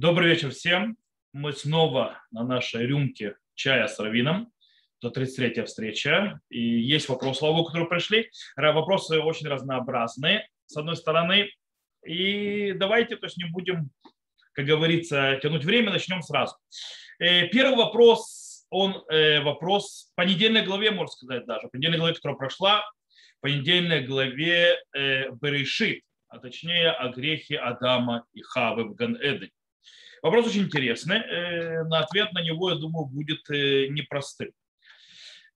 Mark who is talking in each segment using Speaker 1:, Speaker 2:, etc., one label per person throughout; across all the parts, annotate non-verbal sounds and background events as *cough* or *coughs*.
Speaker 1: Добрый вечер всем. Мы снова на нашей рюмке чая с Равином. Это 33-я встреча. И есть вопросы, слава которые пришли. Вопросы очень разнообразные, с одной стороны. И давайте то есть не будем, как говорится, тянуть время, начнем сразу. Э, первый вопрос, он э, вопрос по недельной главе, можно сказать даже. По недельной главе, которая прошла, по недельной главе э, Берешит, а точнее о грехе Адама и Хавы в Ган-Эдене. Вопрос очень интересный. Э, на ответ на него, я думаю, будет э, непростым.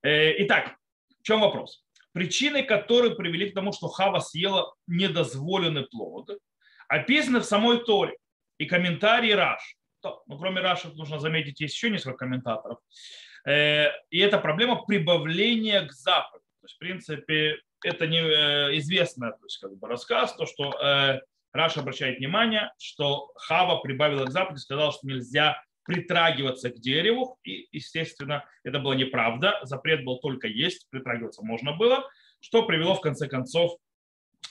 Speaker 1: Э, итак, в чем вопрос? Причины, которые привели к тому, что Хава съела недозволенный плод, описаны в самой Торе и комментарии Раш. Ну, кроме Раша, нужно заметить, есть еще несколько комментаторов. И это проблема прибавления к заповеди. То есть, в принципе, это неизвестный то есть, как бы рассказ, то, что Раша обращает внимание, что Хава прибавила к заповеди, сказал, что нельзя притрагиваться к дереву, и, естественно, это была неправда, запрет был только есть, притрагиваться можно было, что привело в конце концов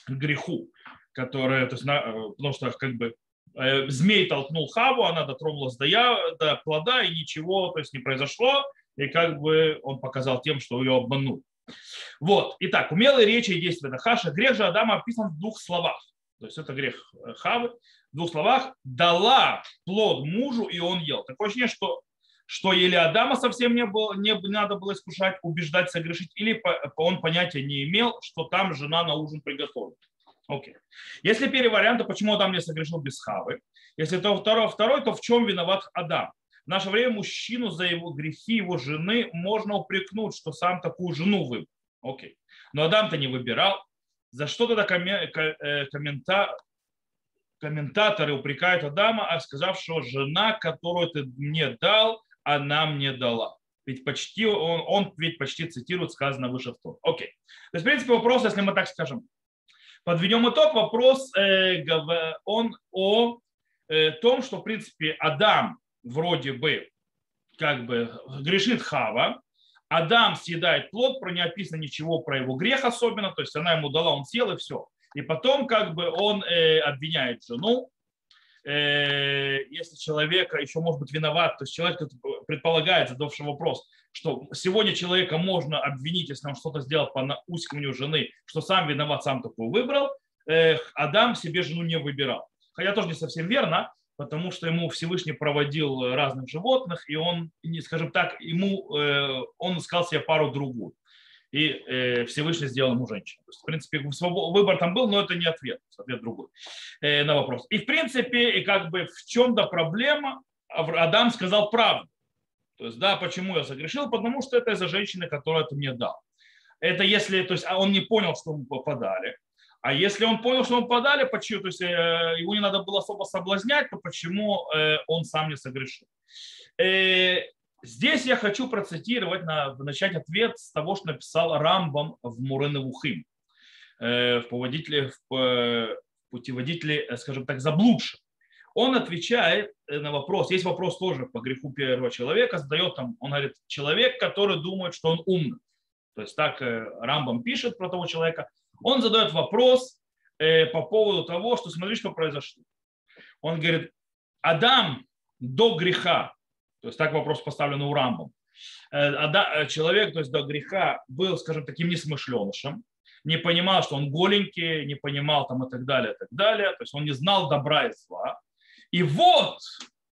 Speaker 1: к греху, который, то есть, на, э, потому что как бы э, змей толкнул Хаву, она дотронулась до, я, до плода, и ничего то есть, не произошло, и как бы он показал тем, что ее обманул. Вот, итак, умелые речи и действия Дахаша. Грех же Адама описан в двух словах. То есть это грех э, Хавы. В двух словах, дала плод мужу, и он ел. Такое ощущение, что, что или Адама совсем не, было, не надо было искушать, убеждать, согрешить, или он понятия не имел, что там жена на ужин приготовит. Окей. Если первый вариант, то почему Адам не согрешил без Хавы? Если то второй, второй, то в чем виноват Адам? В наше время мужчину за его грехи его жены можно упрекнуть, что сам такую жену выбрал. Окей. Но Адам-то не выбирал, за что тогда э, коммента... комментаторы упрекают Адама, а сказав, что жена, которую ты мне дал, она мне дала. Ведь почти, он, он ведь почти цитирует сказано выше в том. Окей. То есть, в принципе, вопрос, если мы так скажем, подведем итог, вопрос, э, он о э, том, что, в принципе, Адам вроде бы как бы грешит Хава, Адам съедает плод, про не описано ничего про его грех особенно, то есть она ему дала, он съел и все. И потом как бы он э, обвиняет жену, э, если человека еще может быть виноват, то есть человек предполагает, задавший вопрос, что сегодня человека можно обвинить, если он что-то сделал по наускиванию жены, что сам виноват, сам такую выбрал, э, Адам себе жену не выбирал. Хотя тоже не совсем верно, потому что ему Всевышний проводил разных животных, и он, скажем так, ему, э, он искал себе пару другую. И э, Всевышний сделал ему женщину. То есть, в принципе, выбор там был, но это не ответ, ответ другой э, на вопрос. И в принципе, и как бы в чем-то проблема, Адам сказал правду. То есть, да, почему я согрешил? Потому что это из-за женщины, которая ты мне дал. Это если, то есть, а он не понял, что ему попадали. А если он понял, что он подали, почему, то есть э, его не надо было особо соблазнять, то почему э, он сам не согрешил? Э, здесь я хочу процитировать, начать ответ с того, что написал Рамбам в Мурене Вухим, в путеводителе, в путеводителе, скажем так, заблудших. Он отвечает на вопрос, есть вопрос тоже по греху первого человека, задает там, он говорит, человек, который думает, что он умный. То есть так Рамбам пишет про того человека – он задает вопрос э, по поводу того, что смотри, что произошло. Он говорит, Адам до греха, то есть так вопрос поставлен у Рамбом, э, э, человек, то есть до греха был, скажем, таким несмышленышем, не понимал, что он голенький, не понимал там и так далее, и так далее, то есть он не знал добра и зла. И вот,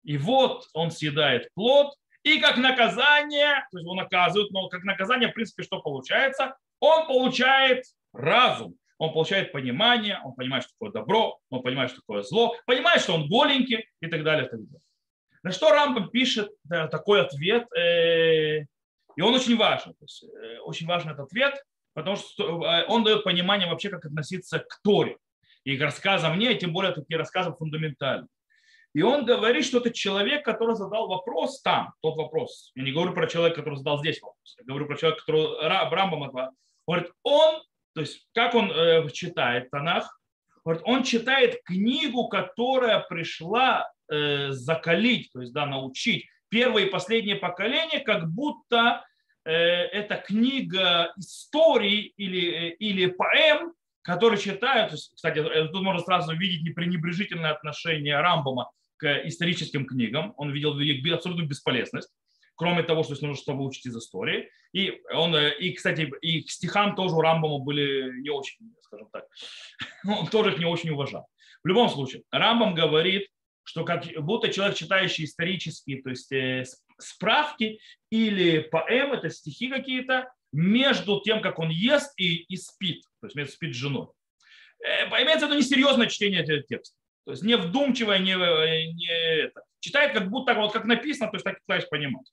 Speaker 1: и вот он съедает плод, и как наказание, то есть его наказывают, но как наказание, в принципе, что получается? Он получает разум, он получает понимание, он понимает, что такое добро, он понимает, что такое зло, понимает, что он голенький и так далее. И так далее. На что Рамбам пишет да, такой ответ, э, и он очень важен. То есть, э, очень важен этот ответ, потому что э, он дает понимание вообще, как относиться к Торе и к рассказам мне, тем более такие рассказы фундаментальные. И он говорит, что это человек, который задал вопрос там, тот вопрос. Я не говорю про человека, который задал здесь вопрос. Я говорю про человека, который Рамбам Говорит, он, то есть как он э, читает Танах, говорит, он читает книгу, которая пришла э, закалить, то есть да, научить. Первое и последнее поколение, как будто э, это книга историй или, э, или поэм, которые читают, кстати, э, тут можно сразу видеть непренебрежительное отношение Рамбома к историческим книгам, он видел их абсолютную бесполезность, кроме того, что нужно что выучить из истории. И, он, э, и, кстати, и к стихам тоже у Рамбама были не очень, скажем так, *laughs* он тоже их не очень уважал. В любом случае, Рамбам говорит, что как будто человек, читающий исторические то есть, э, справки или поэмы, это стихи какие-то, между тем, как он ест и, и спит, то есть между спит с женой. Э, имеется в несерьезное чтение этого текста. То есть не вдумчивое, не, это. Читает как будто вот как написано, то есть так пытаюсь понимать.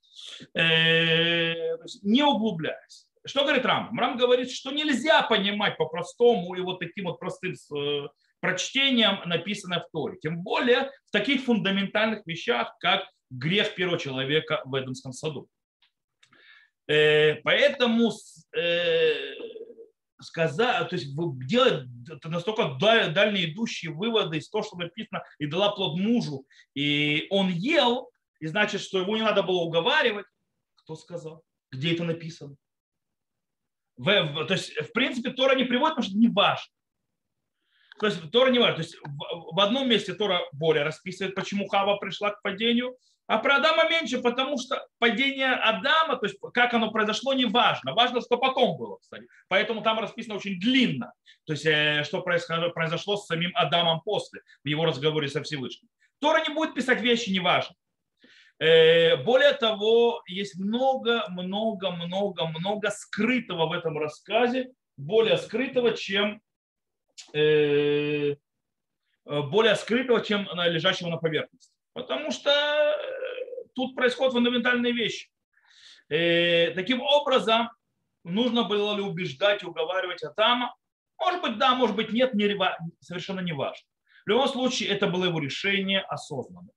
Speaker 1: Э, не углубляясь. Что говорит Рам? Рам говорит, что нельзя понимать по-простому и вот таким вот простым э, прочтением написанное в Торе. Тем более в таких фундаментальных вещах, как грех первого человека в Эдемском саду. Э, поэтому сказать, то есть делать настолько дальние идущие выводы из того, что написано, и дала плод мужу, и он ел, и значит, что его не надо было уговаривать. Кто сказал? Где это написано? В, в, то есть, в принципе, Тора не приводит, потому что не важно. То есть Тора не важно. То есть в, в одном месте Тора более расписывает, почему Хава пришла к падению, а про Адама меньше, потому что падение Адама, то есть как оно произошло, не важно. Важно, что потом было, кстати. Поэтому там расписано очень длинно. То есть э, что произошло с самим Адамом после, в его разговоре со Всевышним. Тора не будет писать вещи неважно. Э, более того, есть много, много, много, много скрытого в этом рассказе, более скрытого, чем э, более скрытого, чем лежащего на поверхности. Потому что тут происходят фундаментальные вещи. И, э, таким образом, нужно было ли убеждать и уговаривать Атама? Может быть, да, может быть, нет, не, совершенно не важно. В любом случае, это было его решение осознанное.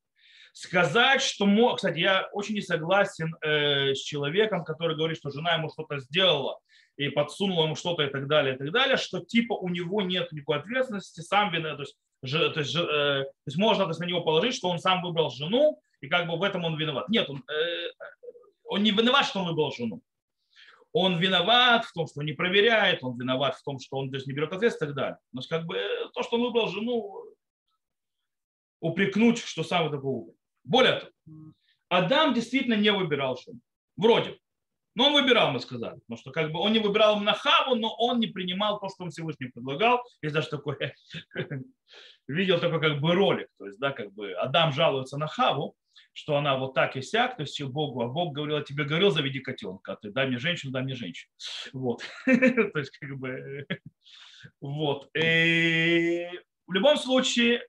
Speaker 1: Сказать, что... Кстати, я очень не согласен э, с человеком, который говорит, что жена ему что-то сделала и подсунула ему что-то и так далее, и так далее, что типа у него нет никакой ответственности, сам виноват, то есть, же, то, есть, э, то есть можно то есть, на него положить, что он сам выбрал жену, и как бы в этом он виноват. Нет, он, э, он не виноват, что он выбрал жену. Он виноват в том, что не проверяет, он виноват в том, что он даже не берет ответственность и так далее. Но как бы то, что он выбрал жену, упрекнуть, что сам это был. Более того, Адам действительно не выбирал жену. Вроде. Но он выбирал, мы сказали. Потому что как бы он не выбирал на Хаву, но он не принимал то, что он Всевышний предлагал. Есть даже такой, *laughs* видел такой как бы ролик. То есть, да, как бы Адам жалуется на Хаву, что она вот так и сяк, то есть Богу, а Бог говорил, тебе говорил, заведи котенка, а ты дай мне женщину, дай мне женщину. *laughs* Вот. *laughs* То есть как бы вот. И в любом случае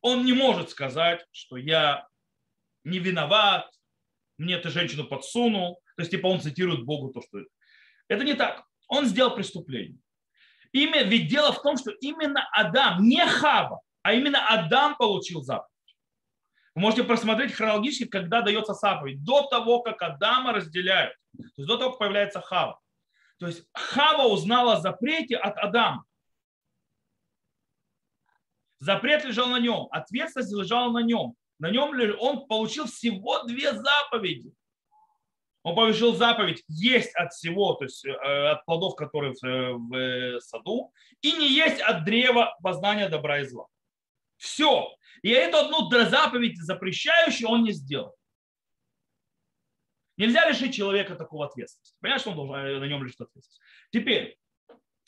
Speaker 1: он не может сказать, что я не виноват, мне ты женщину подсунул. То есть типа он цитирует Богу то, что это. Это не так. Он сделал преступление. Имя, ведь дело в том, что именно Адам, не Хава, а именно Адам получил заповедь. Вы можете просмотреть хронологически, когда дается заповедь. До того, как Адама разделяют. То есть до того, как появляется Хава. То есть Хава узнала о запрете от Адама. Запрет лежал на нем, ответственность лежала на нем. На нем он получил всего две заповеди. Он получил заповедь есть от всего, то есть э, от плодов, которые в э, саду, и не есть от древа познания добра и зла. Все. И эту одну заповедь запрещающую он не сделал. Нельзя лишить человека такого ответственности. Понятно, что он должен, э, на нем лежит ответственность. Теперь,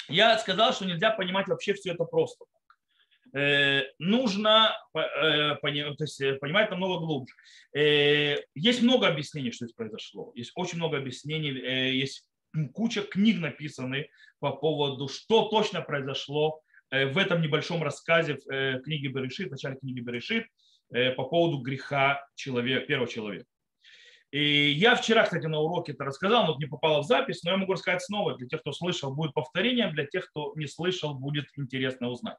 Speaker 1: я сказал, что нельзя понимать вообще все это просто. Э, нужно э, то есть, понимать намного глубже. Есть много объяснений, что здесь произошло. Есть очень много объяснений. Есть куча книг написаны по поводу, что точно произошло Э, в этом небольшом рассказе в э, книге Берешит, в начале книги Берешит, э, по поводу греха человека, первого человека. И я вчера, кстати, на уроке это рассказал, но не попало в запись, но я могу рассказать снова. Для тех, кто слышал, будет повторением, для тех, кто не слышал, будет интересно узнать.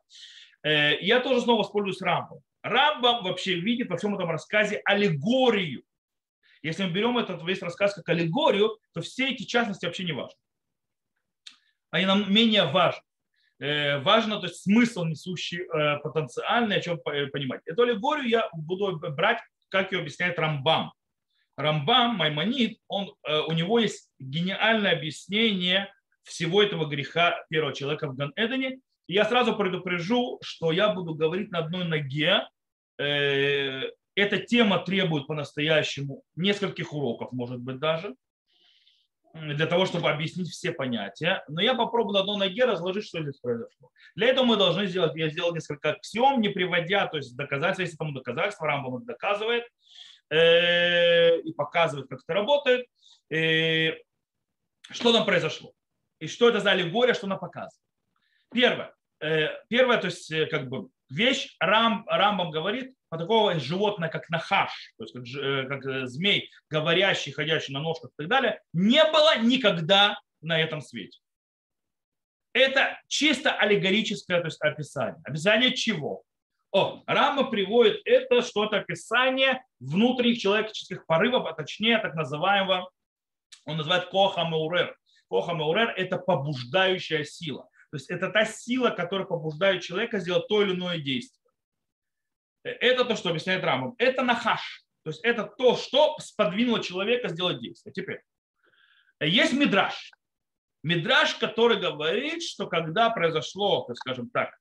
Speaker 1: Я тоже снова воспользуюсь Рамбом. Рамбом вообще видит во всем этом рассказе аллегорию. Если мы берем этот весь рассказ как аллегорию, то все эти частности вообще не важны. Они нам менее важны. Э, важно, то есть смысл несущий э, потенциальный, о чем понимать. Эту аллегорию я буду брать, как ее объясняет Рамбам. Рамбам, Маймонид, он, э, у него есть гениальное объяснение всего этого греха первого человека в Ган-Эдене. Я сразу предупрежу, что я буду говорить на одной ноге, э, эта тема требует по-настоящему нескольких уроков, может быть, даже, для того, чтобы объяснить все понятия. Но я попробую на одной ноге разложить, что здесь произошло. Для этого мы должны сделать, я сделал несколько аксиом, не приводя, то есть доказательства, если тому доказательства, Рамбам это доказывает э, и показывает, как это работает. И что там произошло? И что это за аллегория, что она показывает? Первое. Э, первое, то есть э, как бы вещь Рам, Рамбам говорит про такого животное, как нахаш, то есть как, э, как змей, говорящий, ходящий на ножках и так далее, не было никогда на этом свете. Это чисто аллегорическое то есть описание. Описание чего? О, Рама приводит это что-то описание внутренних человеческих порывов, а точнее так называемого, он называет коха меурер. Коха меурер – это побуждающая сила. То есть это та сила, которая побуждает человека сделать то или иное действие. Это то, что объясняет Рамбам. Это нахаш. То есть это то, что сподвинуло человека сделать действие. Теперь. Есть мидраж. Мидраж, который говорит, что когда произошло, скажем так,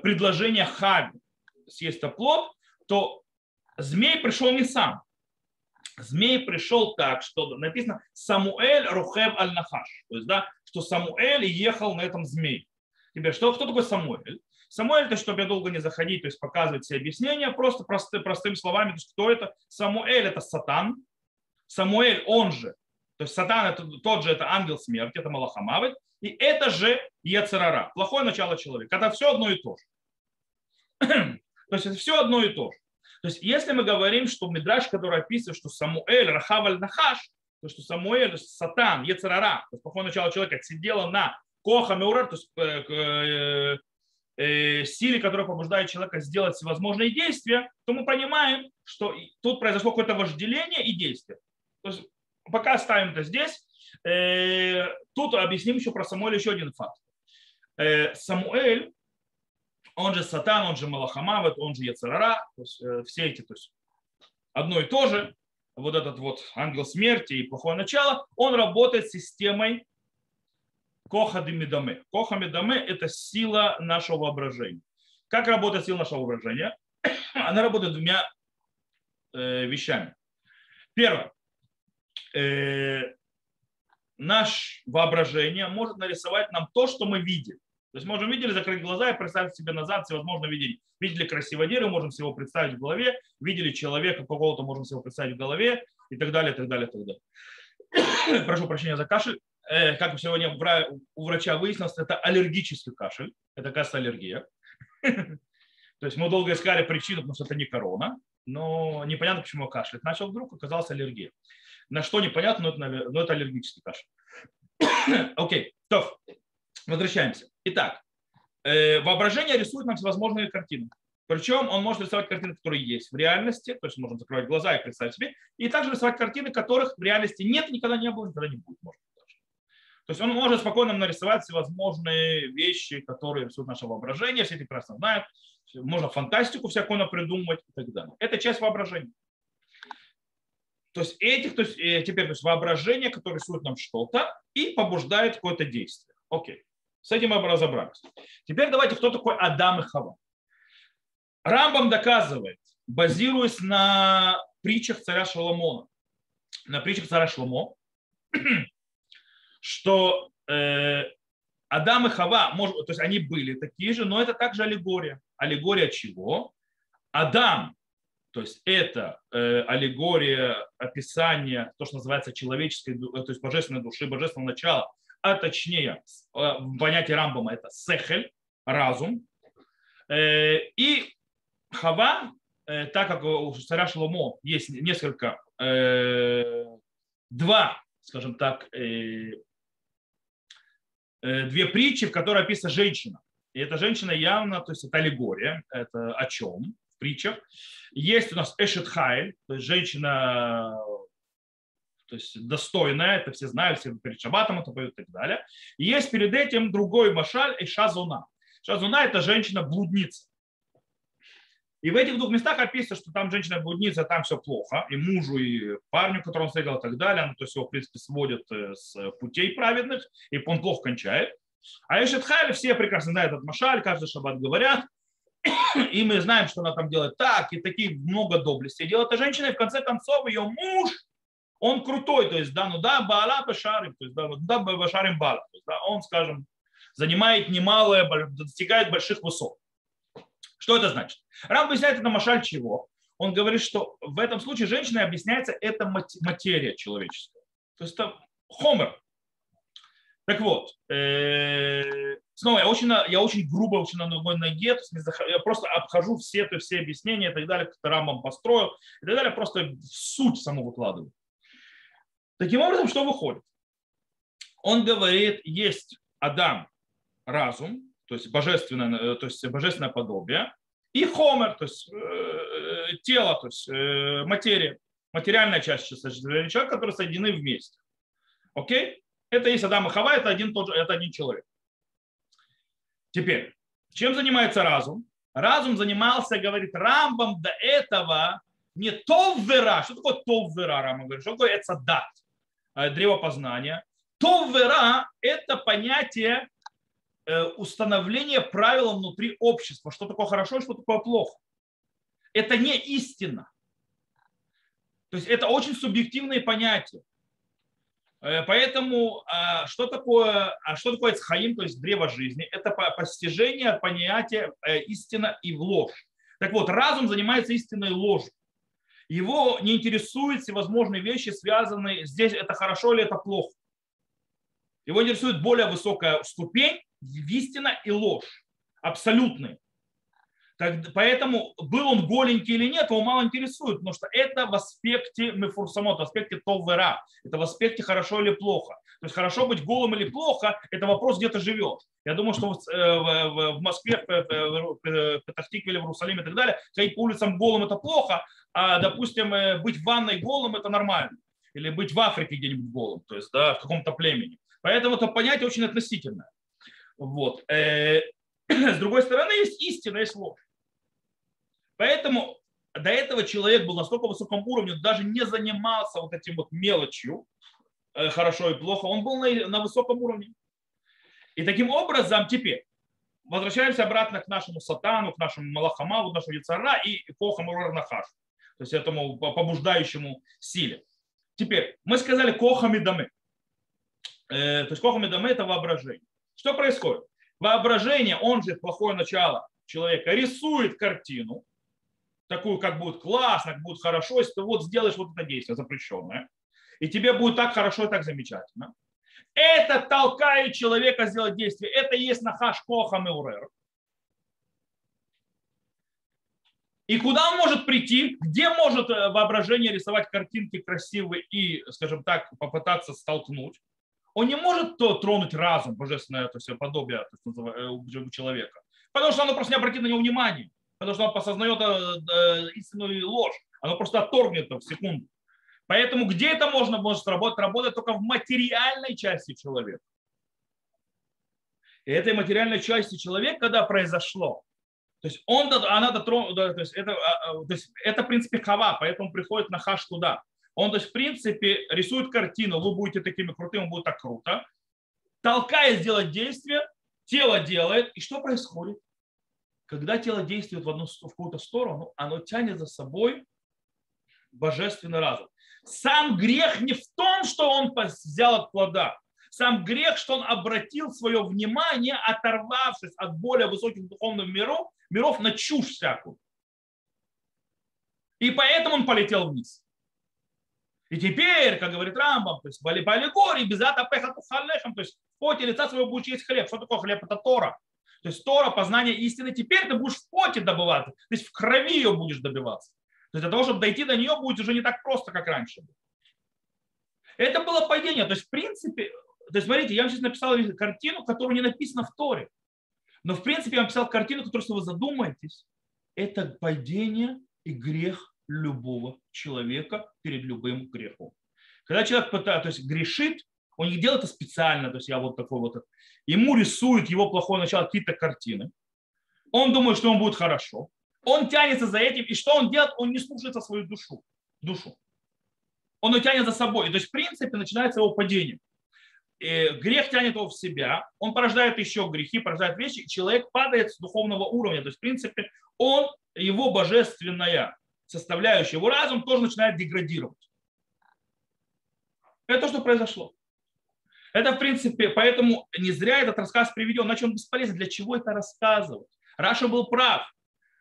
Speaker 1: предложение Хави съесть плод, то змей пришел не сам. Змей пришел так, что написано Самуэль Рухев Аль-Нахаш. То есть, да, что Самуэль ехал на этом змее. Теперь, что, кто такой Самуэль? Самуэль, это чтобы я долго не заходить, то есть показывать все объяснения, просто просты, простыми словами, то есть кто это? Самуэль это Сатан, Самуэль он же, то есть Сатан это тот же, это ангел смерти, это Малахамавит, и это же Ецерара, плохое начало человека. Это все одно и то же. *clears throat* то есть это все одно и то же. То есть если мы говорим, что Мидраш, который описывает, что Самуэль, Рахаваль Нахаш, то что Самуэль, Сатан, Ецерара, то есть плохое начало человека, сидела на Коха Меурар, то есть э, э, силе, которая побуждает человека сделать всевозможные действия, то мы понимаем, что тут произошло какое-то вожделение и действие. То есть пока оставим это здесь, э, тут объясним еще про Самуэля еще один факт. Самуэль, он же Сатан, он же Малахамавет, он же Яцерара, то есть все эти, то есть одно и то же, вот этот вот ангел смерти и плохое начало, он работает системой Коха Медаме. Коха Медаме – это сила нашего воображения. Как работает сила нашего воображения? *coughs* Она работает двумя э, вещами. Первое. Э, наш воображение может нарисовать нам то, что мы видим. То есть можем видели, закрыть глаза и представить себе назад всевозможно видели. Видели красивое дерево, можем всего представить в голове. Видели человека какого-то, можем всего представить в голове и так далее, и так далее, и так далее. *coughs* Прошу прощения за кашель. Э, как сегодня у врача выяснилось, это аллергический кашель. Это, кажется, аллергия. *laughs* То есть мы долго искали причину, потому что это не корона, но непонятно, почему кашляет. Начал вдруг, оказалась аллергия. На что непонятно, но это, но это аллергический кашель. *coughs* Окей, то возвращаемся. Итак, э, воображение рисует нам всевозможные картины. Причем он может рисовать картины, которые есть в реальности, то есть можно закрывать глаза и представить себе, и также рисовать картины, которых в реальности нет, никогда не было, никогда не будет. Может. То есть он может спокойно нарисовать всевозможные вещи, которые рисуют наше воображение, все это прекрасно знают. Можно фантастику всякую придумать и так далее. Это часть воображения. То есть этих, то есть э, теперь то есть воображение, которое рисует нам что-то и побуждает какое-то действие. Окей. С этим мы разобрались. Теперь давайте, кто такой Адам и Хава. Рамбам доказывает, базируясь на притчах царя Шаломона, на притчах царя Шломо, *clears throat* что э, Адам и Хава, может, то есть они были такие же, но это также аллегория. Аллегория чего? Адам, то есть это э, аллегория описания, то, что называется человеческой, э, то есть божественной души, божественного начала, а точнее, э, понятии Рамбама это сехель, разум. Э, и Хава, э, так как у царя Шломо есть несколько, э, два, скажем так, Э, две притчи, в которой описана женщина. И эта женщина явно, то есть это аллегория, это о чем в притчах. Есть у нас Эшет Хайль, то есть женщина то есть достойная, это все знают, все перед шабатом это поют и так далее. И есть перед этим другой машаль Эша Зуна. Шазуна – это женщина-блудница. И в этих двух местах описано, что там женщина блудница, там все плохо, и мужу, и парню, которого он встретил, и так далее, она то есть его, в принципе, сводит э, с путей праведных, и он плохо кончает. А Эшет Хайли все прекрасно знают этот машаль, каждый шаббат говорят, *coughs* и мы знаем, что она там делает так, и такие много доблестей делает эта женщина, и в конце концов ее муж, он крутой, то есть, да, ну да, Баала Башарим, то есть, да, да, Башарим Баала, то есть, да, он, скажем, занимает немалое, достигает больших высот. Что это значит? Рам объясняет это Машаль чего? Он говорит, что в этом случае женщина объясняется, это материя человеческая. То есть это хомер. Так вот, э, снова я очень, я очень грубо очень на ногой ноге, то есть я просто обхожу все, то все объяснения и так далее, как Рамбам построил и так далее, просто суть саму выкладываю. Таким образом, что выходит? Он говорит, есть Адам, разум, то есть божественное, э, то есть божественное подобие, и хомер, то есть э, тело, то есть э, материя, материальная часть человека, которые соединены вместе. Окей? Это есть Адам и Хава, это один, тот же, это один человек. Теперь, чем занимается разум? Разум занимался, говорит, Рамбом до этого не товвера. Что такое товвера, Рамбам говорит? Что такое это дат? Древо познания. Товвера – это понятие Э, установление правил внутри общества, что такое хорошо и что такое плохо. Это не истина. То есть это очень субъективные понятия. Э, поэтому а, что такое, а что такое цхаим, то есть древо жизни? Это постижение понятия э, истина и ложь. Так вот, разум занимается истинной ложью. Его не интересуют всевозможные вещи, связанные здесь, это хорошо или это плохо. Его интересует более высокая ступень, истина и ложь. Абсолютные. Так, поэтому был он голенький или нет, его мало интересует, потому что это в аспекте мефурсамот, в аспекте товвера, это в аспекте хорошо или плохо. То есть хорошо быть голым или плохо, это вопрос, где ты живешь. Я думаю, что в, э, Москве, в Петахтикве или в Иерусалиме и так далее, ходить по улицам голым это плохо, а, допустим, э, быть в ванной голым это нормально. Или быть в Африке где-нибудь голым, то есть да, в каком-то племени. Поэтому это понятие очень относительное. Вот. Э, *clears throat* с другой стороны, есть истина, есть ложь. Поэтому до этого человек был настолько высоком уровне, даже не занимался вот этим вот мелочью, э, хорошо и плохо, он был на, на высоком уровне. И таким образом теперь возвращаемся обратно к нашему сатану, к нашему малахамаву, нашему яцара и эпохам Нахаш, то есть этому побуждающему силе. Теперь мы сказали кохами дамы. Э, то есть кохами дамы это воображение. Что происходит? Воображение, он же плохое начало человека, рисует картину, такую, как будет классно, как будет хорошо, если ты вот сделаешь вот это действие запрещенное, и тебе будет так хорошо и так замечательно. Это толкает человека сделать действие. Это и есть нахаш коха меурер. И куда он может прийти? Где может э, воображение рисовать картинки красивые и, скажем так, попытаться столкнуть? Он не может то тронуть разум, божественное то есть, подобие то есть, э, у человека, потому что оно просто не обратит на него внимания, потому что он посознает э, истинную ложь, оно просто отторгнет в секунду. Поэтому где это можно может работать? Работать только в материальной части человека. И этой материальной части человека, когда произошло, то есть он, она дотронула, то есть это, а, а, то есть это в принципе хава, поэтому приходит на хаш туда. Он, то есть, в принципе, рисует картину, вы будете такими крутыми, будет так круто. Толкает сделать действие, тело делает. И что происходит? Когда тело действует в, одну, в какую-то сторону, оно тянет за собой божественный разум. Сам грех не в том, что он взял от плода. Сам грех, что он обратил свое внимание, оторвавшись от более высоких духовных миров, миров на чушь всякую. И поэтому он полетел вниз. И теперь, как говорит Рамбам, то есть по аллегории, без атапеха халехам, то есть в поте лица своего будешь есть хлеб. Что такое хлеб? Это Тора. То есть Тора, познание истины, теперь ты будешь в поте добываться, то есть в крови ее будешь добиваться. То есть для того, чтобы дойти до нее, будет уже не так просто, как раньше. Это было падение. То есть, в принципе, то есть, смотрите, я вам сейчас написал картину, которая не написана в Торе. Но, в принципе, я вам написал картину, которую, если вы задумаетесь, это падение и грех любого человека перед любым грехом. Когда человек пытается, то есть грешит, он не делает это специально, то есть я вот такой вот, ему рисует его плохое начало какие-то картины, он думает, что он будет хорошо, он тянется за этим, и что он делает? Он не слушается свою душу. душу. Он ее тянет за собой. И, то есть, в принципе, начинается его падение. и грех тянет его в себя, он порождает еще грехи, порождает вещи, и человек падает с духовного уровня. То есть, в принципе, он, его божественная составляющая, его разум тоже начинает деградировать. Это то, что произошло. Это, в принципе, поэтому не зря этот рассказ приведен, иначе он бесполезен. Для чего это рассказывать? Раша был прав.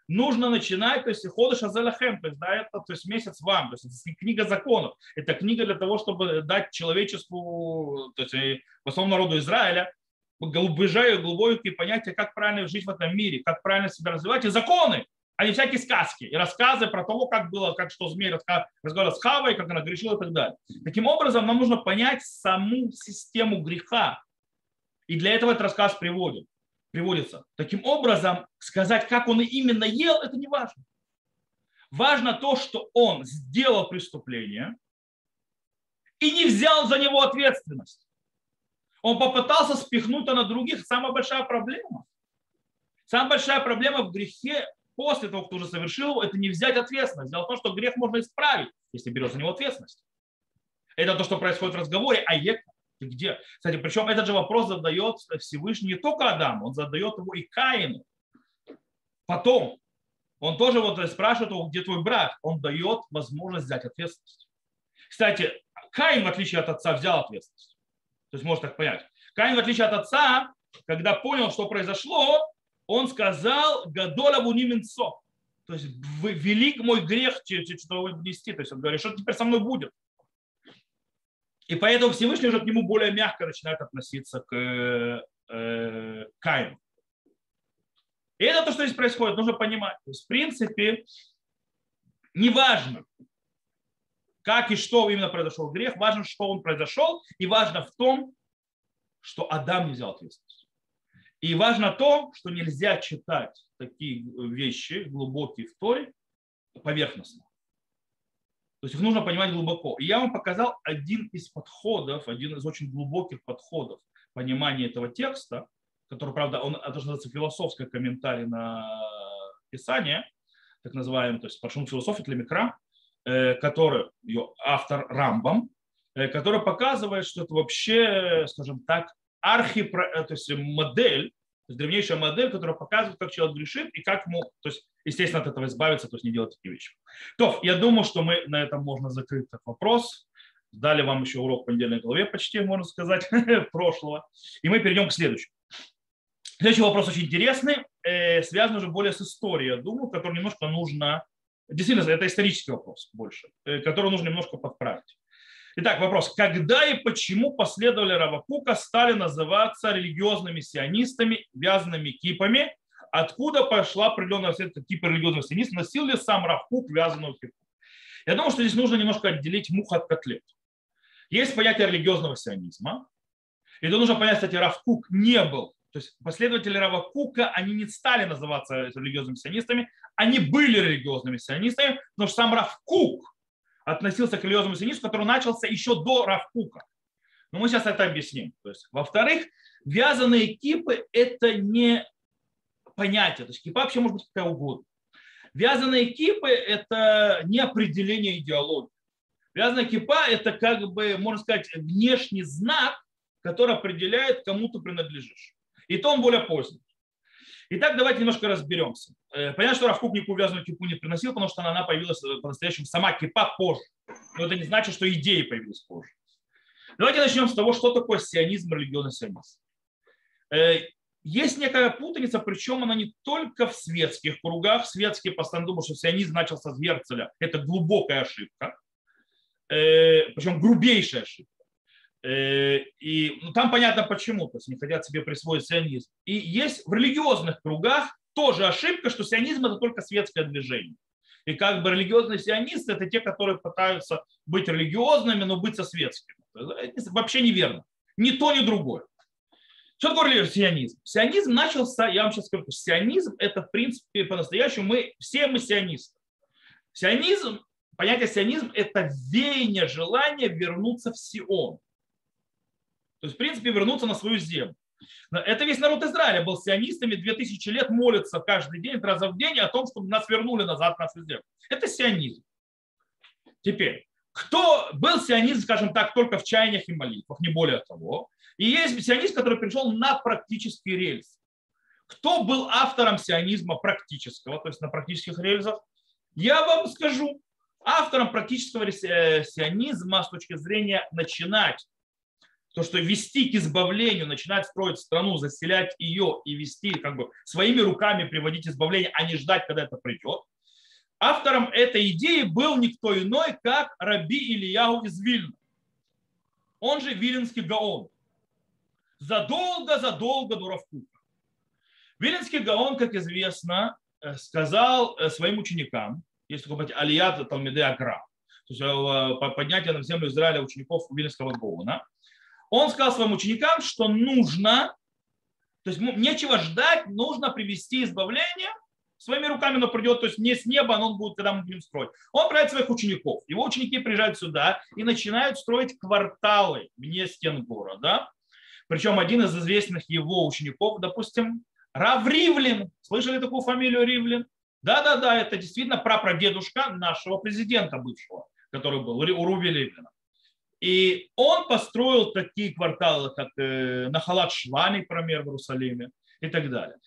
Speaker 1: Нужно начинать, то есть ходыш азелахем, то есть, да, это, то есть месяц вам, то есть это книга законов. Это книга для того, чтобы дать человечеству, то есть в основном народу Израиля, глубже глубокие понятия, как правильно жить в этом мире, как правильно себя развивать, и законы, а не всякие сказки и рассказы про того, как было, как что змей разговаривал с Хавой, как она грешила и так далее. Таким образом, нам нужно понять саму систему греха. И для этого этот рассказ приводит, приводится. Таким образом, сказать, как он именно ел, это не важно. Важно то, что он сделал преступление и не взял за него ответственность. Он попытался спихнуть это на других. Самая большая проблема. Самая большая проблема в грехе после того, кто уже совершил это не взять ответственность. Дело в том, что грех можно исправить, если берешь за него ответственность. Это то, что происходит в разговоре, а Ека, ты где? Кстати, причем этот же вопрос задает Всевышний не только Адаму, он задает его и Каину. Потом, он тоже вот спрашивает его, где твой брат? Он дает возможность взять ответственность. Кстати, Каин, в отличие от отца, взял ответственность. То есть можно так понять. Каин, в отличие от отца, когда понял, что произошло, он сказал «Гадола вуниминцо». То есть велик мой грех, что вы внести. То есть он говорит, что теперь со мной будет. И поэтому Всевышний уже к нему более мягко начинает относиться к э, Каину. И это то, что здесь происходит, нужно понимать. То есть, в принципе, неважно, как и что именно произошел грех, важно, что он произошел, и важно в том, что Адам не взял ответственность. И важно то, что нельзя читать такие вещи глубокие в Торе поверхностно. То есть их нужно понимать глубоко. И я вам показал один из подходов, один из очень глубоких подходов понимания этого текста, который, правда, он, это называется философский комментарий на Писание, так называемый, то есть философия для микра, э, который ее автор Рамбам, э, который показывает, что это вообще, скажем так, архи, э, то есть модель, то есть древнейшая модель, которая показывает, как человек грешит и как ему, то есть, естественно, от этого избавиться, то есть не делать такие вещи. То, я думаю, что мы на этом можно закрыть этот вопрос. Дали вам еще урок по недельной главе почти, можно сказать, *laughs* прошлого. И мы перейдем к следующему. Следующий вопрос очень интересный, э, связан уже более с историей, я думаю, который немножко нужно... Действительно, это исторический вопрос больше, э, который нужно немножко подправить. Итак, вопрос. Когда и почему последовали Равакука стали называться религиозными сионистами, вязаными кипами? Откуда пошла определенная типа религиозного сиониста? Носил ли сам Равкук вязаную кипу? Я думаю, что здесь нужно немножко отделить мух от котлет. Есть понятие религиозного сионизма. И тут нужно понять, кстати, Равкук не был. То есть последователи Равакука, они не стали называться религиозными сионистами, они были религиозными сионистами, что сам Равкук относился к религиозному сионизму, который начался еще до Равкука. Но мы сейчас это объясним. То есть, во-вторых, вязаные кипы – это не понятие. То есть кипа вообще может быть какая угодно. Вязаные кипы – это не определение идеологии. Вязаная кипа – это как бы, можно сказать, внешний знак, который определяет, кому ты принадлежишь. И то он более поздний. Итак, давайте немножко разберемся. Э, понятно, что Равкук никакую вязаную кипу не приносил, потому что она появилась э, по-настоящему сама кипа позже. Но это не значит, что идеи появились позже. Давайте начнем с того, что такое сионизм, религиозный сионизм. Э, есть некая путаница, причем она не только в светских кругах. Светские постоянно думают, что сионизм начался с Герцеля. Это глубокая ошибка, причем грубейшая ошибка. Э, и ну, там понятно почему, то есть не хотят себе присвоить сионизм. И есть в религиозных кругах тоже ошибка, что сионизм это только светское движение. И как бы религиозные сионисты это те, которые пытаются быть религиозными, но быть со светскими. Это вообще неверно. Ни то, ни другое. Что такое сионизм? Сионизм начался, я вам сейчас скажу, сионизм это в принципе по-настоящему мы, все мы сионисты. Сионизм, понятие сионизм это веяние желания вернуться в Сион. То есть, в принципе, вернуться на свою землю. Это весь народ Израиля был сионистами, 2000 лет молится каждый день, раза в день о том, чтобы нас вернули назад в нашу землю. Это сионизм. Теперь, Кто был сионизм, скажем так, только в чаяниях и молитвах, не более того. И есть сионизм, который пришел на практический рельс. Кто был автором сионизма практического, то есть на практических рельсах? Я вам скажу. Автором практического э, сионизма с точки зрения начинать то, что вести к избавлению, начинать строить страну, заселять ее и вести, как бы своими руками приводить избавление, а не ждать, когда это придет. Автором этой идеи был никто иной, как Раби Ильяу из Вильна. Он же Виленский Гаон. Задолго-задолго до Равкука. Виленский Гаон, как известно, э, сказал э, своим ученикам, есть такое понятие Алият Талмиде Агра, то есть э, поднятие на землю Израиля учеников Виленского Гаона, он сказал своим ученикам, что нужно, то есть нечего ждать, нужно привести избавление своими руками, но придет, то есть не с неба, но он будет, когда мы будем строить. Он отправляет своих учеников. Его ученики приезжают сюда и начинают строить кварталы вне стен города. Причем один из известных его учеников, допустим, Рав Ривлин. Слышали такую фамилию Ривлин? Да-да-да, это действительно прапрадедушка нашего президента бывшего, который был, у Руби Ривлина. И он построил такие кварталы, как э, Нахалат Швани, например, в Иерусалиме и так далее.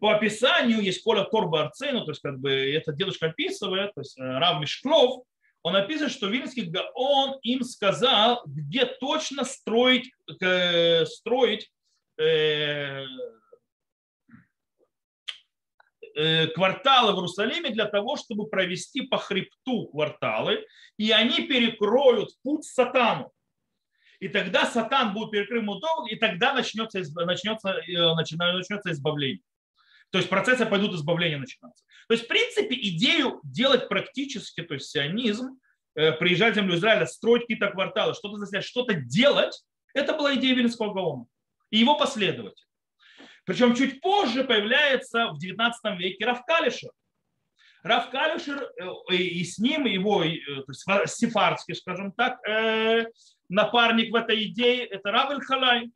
Speaker 1: По описанию есть Коля Торба Арцену, то есть как бы этот дедушка описывает, то есть э, Рав Мишклов, он описывает, что Вильнский он им сказал, где точно строить, э, строить кварталы в Иерусалиме для того, чтобы провести по хребту кварталы, и они перекроют путь сатану. И тогда сатан будет перекрыт мутом, и тогда начнется, начнется, э, начнется избавление. То есть процессы пойдут избавления начинаться. То есть, в принципе, идею делать практически, то есть сионизм, э, приезжать в землю Израиля, строить какие-то кварталы, что-то заселять, что-то делать, это была идея Вильнского Гаона и его последователей. Причем чуть позже появляется в 19 веке Равкалишер. Равкалишер э, и с ним его, э, то сефардский, скажем так, э, напарник в этой идее, это Равель Халай.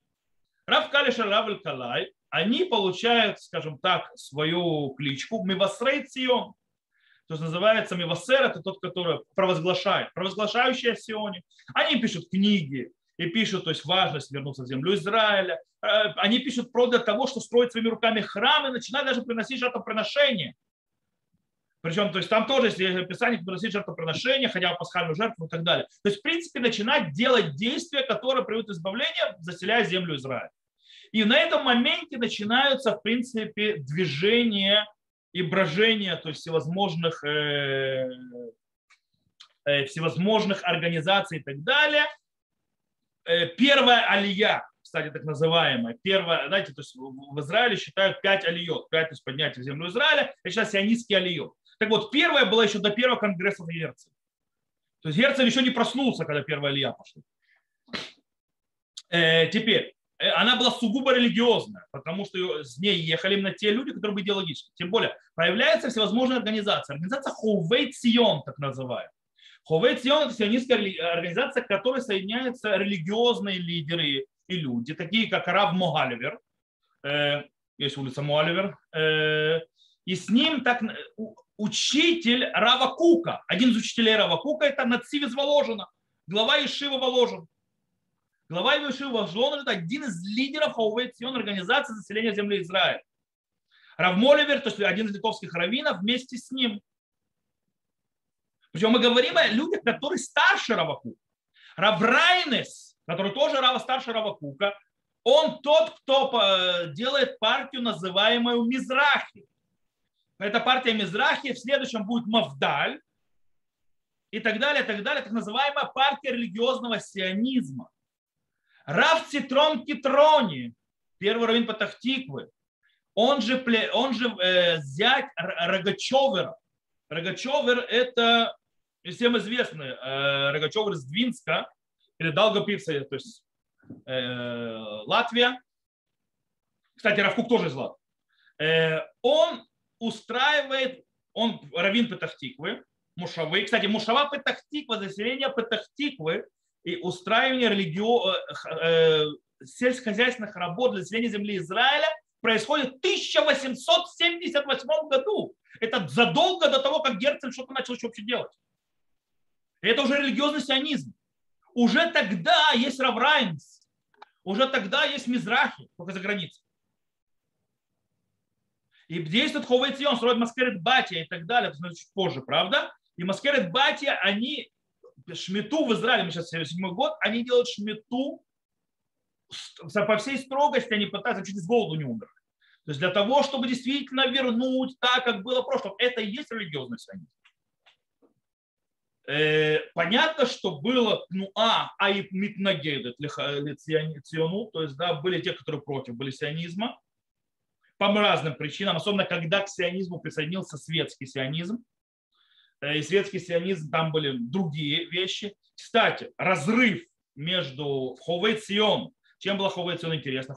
Speaker 1: Равкалишер, Равель Халай, они получают, скажем так, свою кличку Мивасрей Цион. То есть называется Мивасер, это тот, который провозглашает, провозглашающий о Сионе. Они пишут книги, и пишут, то есть важность вернуться в землю Израиля. Э, они пишут про для того, что строить своими руками храмы, начинают даже приносить жертвоприношения. Причем, то есть там тоже есть описание, приносить жертвоприношения, хотя бы пасхальную жертву и так далее. То есть, в принципе, начинать делать действия, которые приведут избавление, заселяя землю Израиля. И на этом моменте начинаются, в принципе, движения и брожения, то есть всевозможных, э, э, всевозможных организаций и так далее – первая алия, кстати, так называемая, первая, знаете, то есть в Израиле считают пять алиот, пять из поднятия в землю Израиля, это сейчас сионистский алиот. Так вот, первая была еще до первого конгресса в Герцель. То есть Герцель еще не проснулся, когда первая алия пошла. Э, теперь, э, она была сугубо религиозная, потому что с ней ехали именно те люди, которые были идеологические. Тем более, появляются всевозможные организации. Организация Хоувей Цион, так называемая. Ховей Цион – это сионистская организация, в которой соединяются религиозные лидеры и люди, такие как Рав Могаливер, э, есть улица Могаливер, э, и с ним так учитель Рава Кука, один из учителей Рава Кука – это Нацив из Воложина, глава Ишива Воложин. Глава Ишива Воложин – это один из лидеров Ховей Цион организации заселения земли Израиля. Рав Моливер, то есть один из литовских раввинов, вместе с ним – причем мы говорим о людях, которые старше Равакука. Раврайнес, который тоже старше Равакука, он тот, кто э, делает партию, называемую Мизрахи. Эта партия Мизрахи в следующем будет Мавдаль и так далее, и так далее, так называемая партия религиозного сионизма. Рав Цитрон Китрони, первый раввин Патахтиквы, он же, он же э, зять Рогачевера. Рогачевер – это всем известный э, Рогачев из Двинска, или Далгопивца, то есть э, Латвия. Кстати, Равкук тоже из Латвии. Э, он устраивает, он раввин Петахтиквы, Мушавы. Кстати, Мушава Петахтиква, заселение Петахтиквы и устраивание религио, э, сельскохозяйственных работ для заселения земли Израиля происходит в 1878 году. Это задолго до того, как Герцель что-то начал еще вообще делать. Это уже религиозный сионизм. Уже тогда есть Раврайнс, уже тогда есть Мизрахи, только за границей. И действует Ховейцион, строит Маскерет Батия и так далее, это чуть позже, правда? И Маскерет Батия, они шмету в Израиле, мы сейчас 77 год, они делают шмету по всей строгости, они пытаются, чуть с голоду не умерли. То есть для того, чтобы действительно вернуть так, как было в прошлом, это и есть религиозный сионизм. Э, понятно, что было, ну, а, а и митнагедет, циону, то есть, да, были те, которые против были сионизма, по разным причинам, особенно когда к сионизму присоединился светский сионизм, э, и светский сионизм, там были другие вещи. Кстати, разрыв между Ховей Сион, чем была Ховей Сион интересна?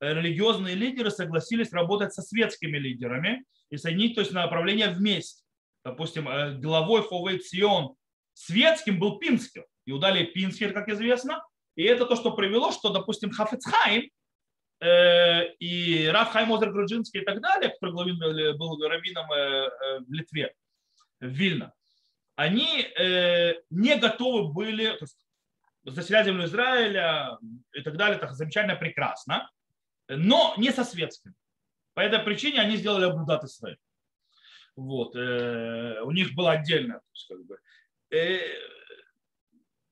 Speaker 1: Э, религиозные лидеры согласились работать со светскими лидерами и соединить то есть, направление вместе. Допустим, э, главой Сион светским был Пинскер, Иудалий Пинскер, как известно, и это то, что привело, что, допустим, Хафецхайм э, и Раф Хайм Груджинский и так далее, который был раввином в Литве, в Вильно, они не готовы были то есть, заселять землю Израиля и так далее, это замечательно, прекрасно, но не со светским. По этой причине они сделали Абудат Исраиль. Вот. Э, у них было отдельно. Есть, как бы, э,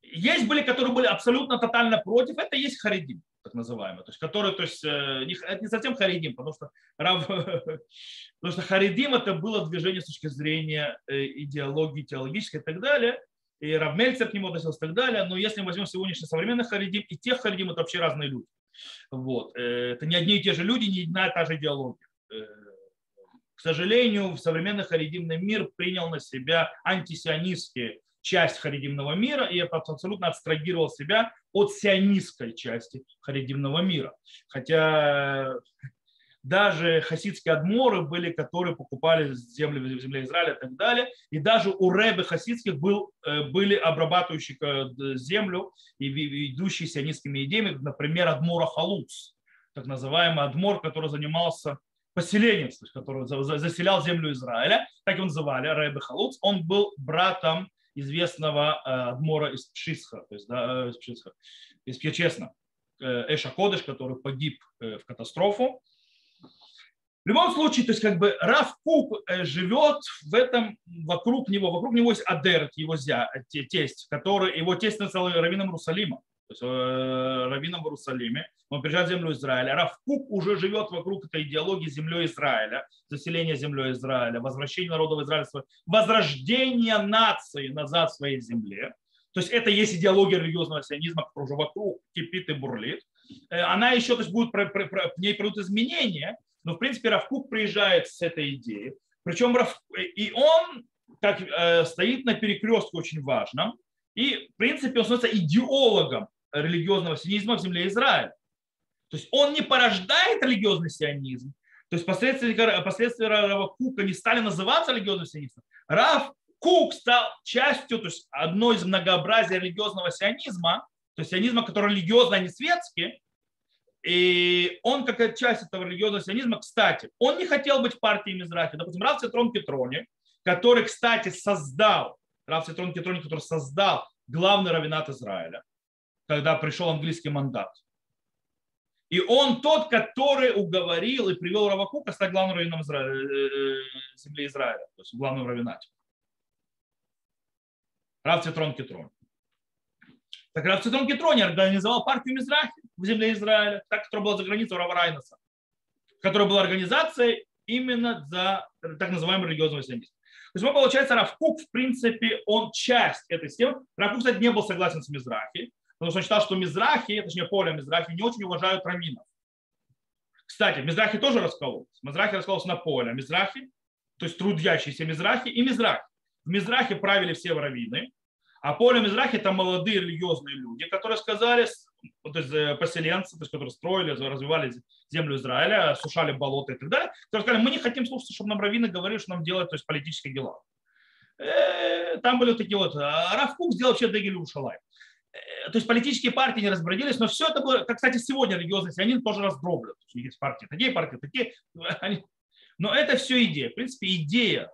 Speaker 1: есть были, которые были абсолютно тотально против. Это есть харидим, так называемый. То есть, которые, то есть, э, это не совсем харидим, потому что, *laughs* потому что харидим это было движение с точки зрения идеологии, теологической и так далее. И Равмельцер к нему относился и так далее. Но если мы возьмем сегодняшний современный харидим и тех харидим, это вообще разные люди. Вот. Это не одни и те же люди, не одна и та же идеология к сожалению, в современный харидимный мир принял на себя антисионистские часть харидимного мира и абсолютно абстрагировал себя от сионистской части харидимного мира. Хотя даже хасидские адморы были, которые покупали земли в земле Израиля и так далее. И даже у рэбы хасидских был, э, были обрабатывающие э, землю и ведущие сионистскими идеями, например, адмора Халуц, так называемый адмор, который занимался поселенец, который заселял землю Израиля, так его называли, Рэбе Халуц, он был братом известного э, адмора из Пшисха, то есть да, из Пшисха, из Пьячесна, Эша Кодыш, который погиб в катастрофу. В любом случае, то есть как бы Раф Кук живет в этом, вокруг него, вокруг него есть Адер, его зя, тесть, который, его тесть называл Равином Русалима то есть э, раввином в Иерусалиме, он приезжает в землю Израиля. Равкук уже живет вокруг этой идеологии землей Израиля, заселения землей Израиля, возвращения народа в Израиль, возрождение нации назад в своей земле. То есть это есть идеология религиозного сионизма, которая уже вокруг кипит и бурлит. Э, она еще, то есть будет, в ней придут изменения, но в принципе Равкук приезжает с этой идеей. Причем и он как, э, стоит на перекрестке очень важном, и, в принципе, он становится идеологом религиозного сионизма в земле Израиля. То есть он не порождает религиозный сионизм. То есть последствия, последствия Рава Кука не стали называться религиозным сионизмом. Рав Кук стал частью, то есть одной из многообразия религиозного сионизма, то есть сионизма, который религиозный, а не светский. И он, как часть этого религиозного сионизма, кстати, он не хотел быть в партии Мизрахи. Допустим, Рав Цитрон Петрони, который, кстати, создал, Рав Цитрон Петрони, который создал главный равенат Израиля, когда пришел английский мандат. И он тот, который уговорил и привел Равакука стать главным раввином Израиля, э, э, земли Израиля, то есть главным раввинате. Рав Цитрон Кетрон. Так Рав Цитрон Кетрони организовал партию Мизрахи в земле Израиля, так, которая была за границей Рава Райнаса, которая была организацией именно за так называемый религиозный сионизм. То есть, получается, Равкук, в принципе, он часть этой системы. Равкук, кстати, не был согласен с Мизрахи, потому что он считал, что Мизрахи, точнее, поле Мизрахи, не очень уважают раввинов. Кстати, Мизрахи тоже раскололся. Мизрахи раскололся на поле. Мизрахи, то есть трудящиеся Мизрахи и Мизрахи. В Мизрахе правили все раввины, а поле Мизрахи это молодые религиозные люди, которые сказали, то есть э, поселенцы, то есть, которые строили, развивали землю Израиля, сушали болота и так далее, которые сказали, мы не хотим слушать, чтобы нам раввины говорили, что нам делать то есть, политические дела. Э, там были вот такие вот, а Равкук сделал вообще Дегель Ушалай. Э, то есть политические партии не разбродились, но все это было, как, кстати, сегодня религиозные они тоже раздроблены. Есть партии такие, партии такие. *laughs* Они... Но это все идея. В принципе, идея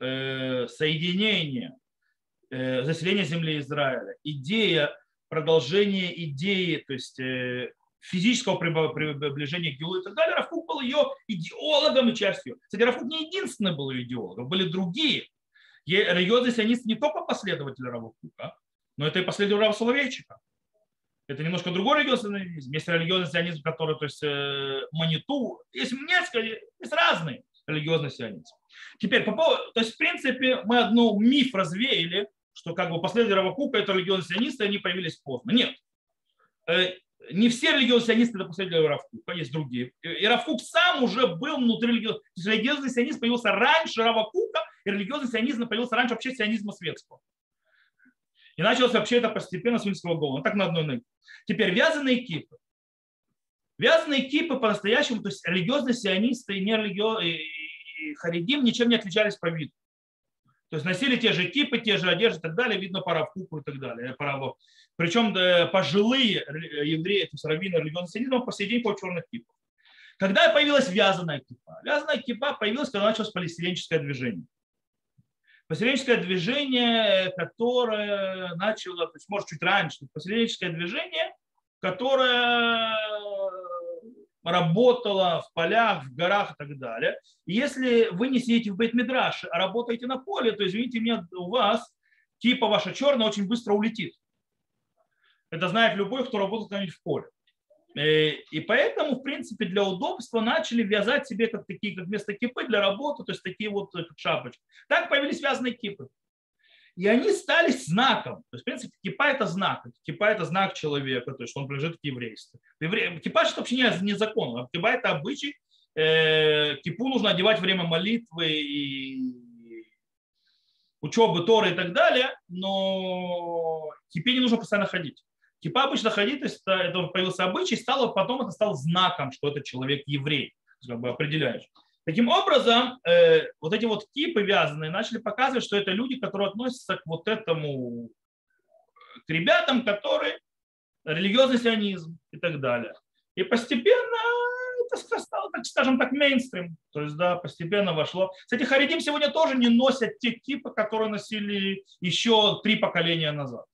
Speaker 1: соединения заселения земли Израиля, идея продолжения идеи, то есть э, физического приближения к Гилу и так далее, Рафук был ее идеологом и частью. Кстати, Рафук не единственный был ее идеологом, были другие. Религиозные сионисты не только последователи Равука, но это и последователи Рава Соловейчика. Это немножко другой религиозный сионизм. Есть религиозный сионизм, который, то есть э, маниту, есть несколько, есть разные религиозный сионизм. Теперь, по поводу, то есть, в принципе, мы одну миф развеяли, что как бы последователи Равакука это религиозные сионисты, они появились поздно. Нет. Э, не все религиозные сионисты это последователи Равкука, есть другие. И Равкук сам уже был внутри религиозного. То есть религиозный сионизм появился раньше Равакука, и религиозный сионизм появился раньше вообще сионизма светского. И началось вообще это постепенно с Вильского голода. Так на одной ноге. Теперь вязаные кипы. Вязаные кипы по-настоящему, то есть религиозные сионисты и, нерелигиозные, и харидим ничем не отличались по виду. То есть носили те же кипы, те же одежды и так далее, видно пара в и так далее. Пара Причем да, пожилые евреи, то есть раввины религиозного по сей день по черных кипах. Когда появилась вязаная кипа? Вязаная кипа появилась, когда началось поселенческое движение. Поселенческое движение, которое начало, то есть может чуть раньше, поселенческое движение, которое работала в полях, в горах и так далее. И если вы не сидите в Бейтмидраш, а работаете на поле, то, извините меня, у вас типа ваша черная очень быстро улетит. Это знает любой, кто работает в поле. Э, и поэтому, в принципе, для удобства начали вязать себе как такие, как вместо кипы для работы, то есть такие вот э, шапочки. Так появились вязаные кипы. И они стали знаком. То есть, в принципе, кипа – это знак. Кипа – это знак человека, то есть он принадлежит к еврейству. Кипа – это вообще не, не закон. А кипа – это обычай. Э, кипу нужно одевать время молитвы и учебы, Торы и так далее, но кипе не нужно постоянно ходить. Кипа обычно ходить, то есть это, появился обычай, стало, потом это стало знаком, что это человек еврей, как бы определяешь. Таким образом, э, вот эти вот кипы вязаные начали показывать, что это люди, которые относятся к вот этому, к ребятам, которые религиозный сионизм и так далее. И постепенно это стало, так скажем так, мейнстрим. То есть, да, постепенно вошло. Кстати, харидим сегодня тоже не носят те кипы, которые носили еще три поколения назад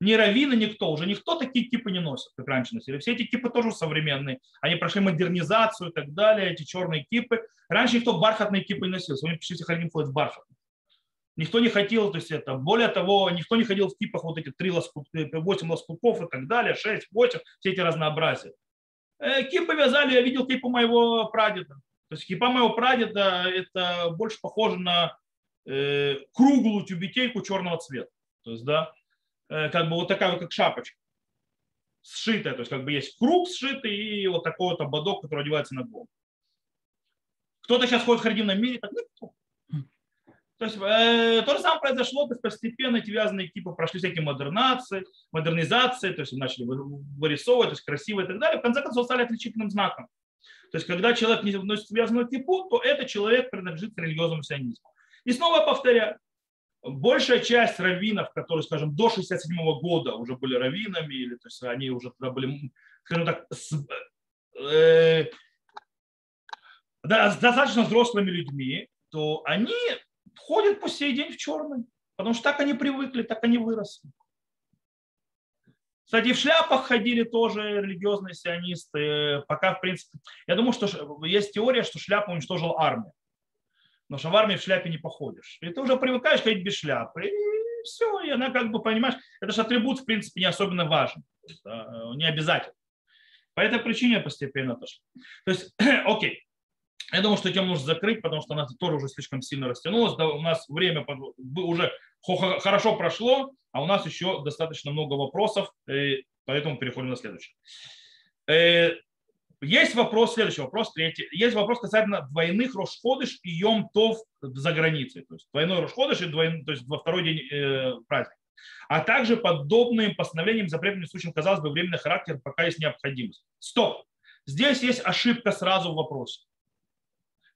Speaker 1: ни раввины, никто. Уже никто такие кипы не носит, как раньше носили. Все эти кипы тоже современные. Они прошли модернизацию и так далее, эти черные кипы. Раньше никто бархатные кипы не носил. Сегодня почти все ходим бархатных. Никто не хотел, то есть это, более того, никто не ходил в кипах вот эти три лоскутка, 8 лоскутков и так далее, 6, 8, все эти разнообразия. Э, кипы вязали, я видел кипу моего прадеда. То есть кипа моего прадеда это больше похоже на э, круглую тюбетейку черного цвета. То есть, да, Э, как бы вот такая вот как шапочка сшитая, то есть как бы есть круг сшитый и вот такой вот ободок, который одевается на голову. Кто-то сейчас ходит в харидимном мире, так никто. То есть э, то же самое произошло, то есть постепенно эти вязаные типы прошли всякие модернации, модернизации, то есть начали вырисовывать, то есть красиво и так далее. В конце концов стали отличительным знаком. То есть когда человек не носит вязаную типу, то этот человек принадлежит к религиозному сионизму. И снова повторяю, большая часть раввинов, которые, скажем, до 67 года уже были раввинами, или то есть они уже тогда были, скажем так, с, э, да, с достаточно взрослыми людьми, то они ходят по сей день в черный, потому что так они привыкли, так они выросли. Кстати, в шляпах ходили тоже религиозные сионисты. Пока, в принципе, я думаю, что есть теория, что шляпа уничтожила армию. Потому что в армии в шляпе не походишь. И ты уже привыкаешь ходить без шляпы. И все, и она как бы, понимаешь, это же атрибут, в принципе, не особенно важен. Это не обязательно. По этой причине постепенно отошли. То есть, *clears throat* окей. Я думаю, что тему нужно закрыть, потому что она тоже уже слишком сильно растянулась. Да, у нас время уже хорошо прошло, а у нас еще достаточно много вопросов, и поэтому переходим на следующее. Есть вопрос, следующий вопрос, третий. Есть вопрос касательно двойных Рошходыш и Йом-Тов за границей. То есть двойной Рошходыш и двойной, то есть во второй день э, праздника. А также подобным постановлением запретным случаем, казалось бы, временный характер, пока есть необходимость. Стоп. Здесь есть ошибка сразу в вопросе.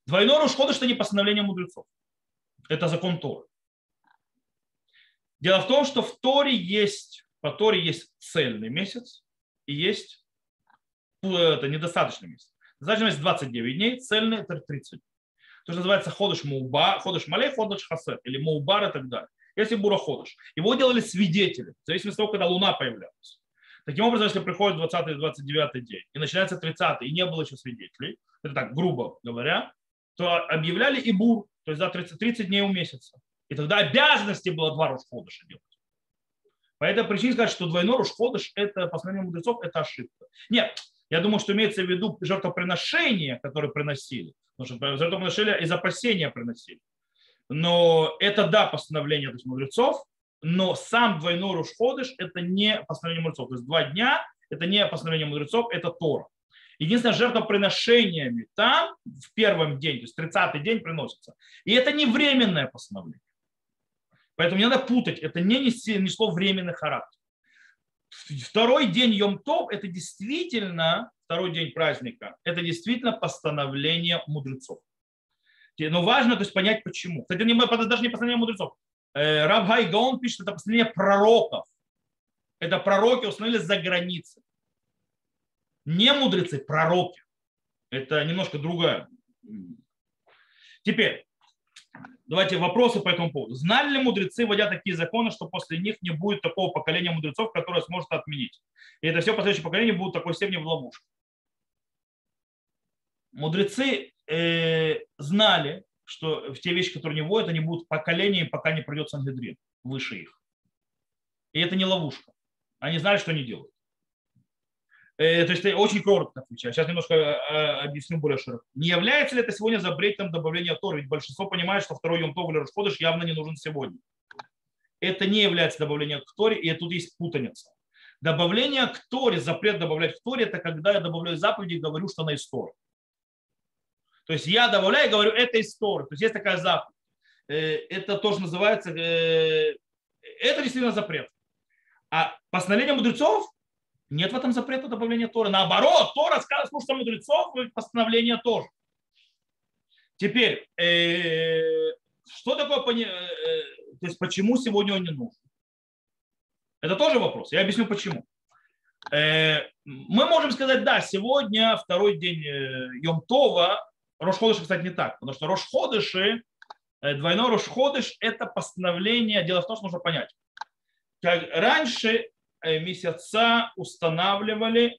Speaker 1: Двойной Рошходыш – это не постановление мудрецов. Это закон Торы. Дело в том, что в Торе есть, по Торе есть цельный месяц и есть это недостаточный месяц. Достаточный месяц 29 дней, цельный это 30. То, что называется ходыш муба, ходыш малей, ходыш хасер, или мубар и так далее. если Бура Ходыш. Его делали свидетели, в зависимости от того, когда Луна появлялась. Таким образом, если приходит 20-29 день и начинается 30 и не было еще свидетелей, это так, грубо говоря, то объявляли и бур, то есть за 30, 30 дней у месяца. И тогда обязанности было два Рошходыша делать. По этой причине сказать, что двойной Рошходыш, это, по мнению мудрецов, это ошибка. Нет, я думаю, что имеется в виду жертвоприношения, которые приносили. Потому что жертвоприношения из опасения приносили. Но это, да, постановление то есть, мудрецов, но сам двойной Рошходыш это не постановление мудрецов. То есть два дня это не постановление мудрецов, это Тора. Единственное, жертвоприношениями там в первом день, то есть 30-й день приносится. И это не временное постановление. Поэтому не надо путать, это не несло временный характер. Второй день Йом-Тов – это действительно, второй день праздника, это действительно постановление мудрецов. Но важно то есть, понять, почему. Кстати, даже не постановление мудрецов. Э, Раб Гаон пишет, это постановление пророков. Это пророки установили за границей. Не мудрецы, пророки. Это немножко другая. Теперь, давайте вопросы по этому поводу. Знали ли мудрецы, вводя такие законы, что после них не будет такого поколения мудрецов, которое сможет отменить? И это все последующее поколение будут такой степени в ловушке. Мудрецы э, знали, что в те вещи, которые не вводят, они будут поколениями, пока не придет Сангедрин выше их. И это не ловушка. Они знали, что они делают. Э, то есть очень коротко отвечаю. Сейчас немножко э, объясню более широко. Не является ли это сегодня запретом добавления Торы? Ведь большинство понимает, что второй Йом Тов или Рашходыш явно не нужен сегодня. Это не является добавлением к Торе, и тут есть путаница. Добавление к Торе, запрет добавлять к Торе, это когда я добавляю заповеди и говорю, что она из Торы. То есть я добавляю и говорю, это из Торы. То есть есть такая заповедь. Э, это тоже называется, это действительно запрет. А постановление мудрецов нет в этом запрета добавления Торы. Наоборот, Тора сказала, слушай, мудрецов, постановление тоже. Теперь, э, что такое, э, то есть почему сегодня он не нужен? Это тоже вопрос. Я объясню почему. Э, мы можем сказать, да, сегодня второй день э, Йом-Това, Рошходыш, кстати, не так, потому что Рошходыши, э, двойной Рошходыш – это постановление, дело в том, что нужно понять. Как раньше Э, месяца устанавливали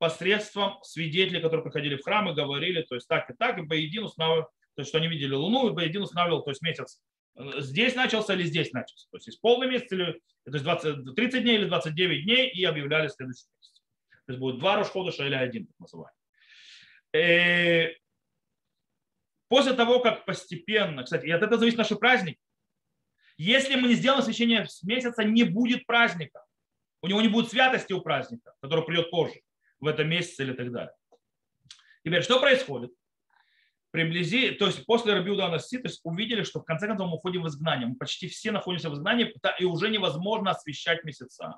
Speaker 1: посредством свидетелей, которые приходили в храм и говорили, то есть так и так, и Баедин устанавливал, то есть что они видели Луну, и Баедин устанавливал, то есть месяц э, здесь начался или здесь начался. То есть из полный месяц, или, то есть 20, 30 дней или 29 дней, и объявляли следующий месяц. То есть будет два Рошходыша или один, так называемый. Э, после того, как постепенно, кстати, и от этого зависит наши праздники, если мы не сделаем освящение месяца, не будет праздника. У него не будет святости у праздника, который придет позже, в этом месяце или так далее. Теперь, что происходит? Приблизи, то есть после Рабиуда Анаси, то есть увидели, что в конце концов мы уходим в изгнание. Мы почти все находимся в изгнании, и уже невозможно освещать месяца.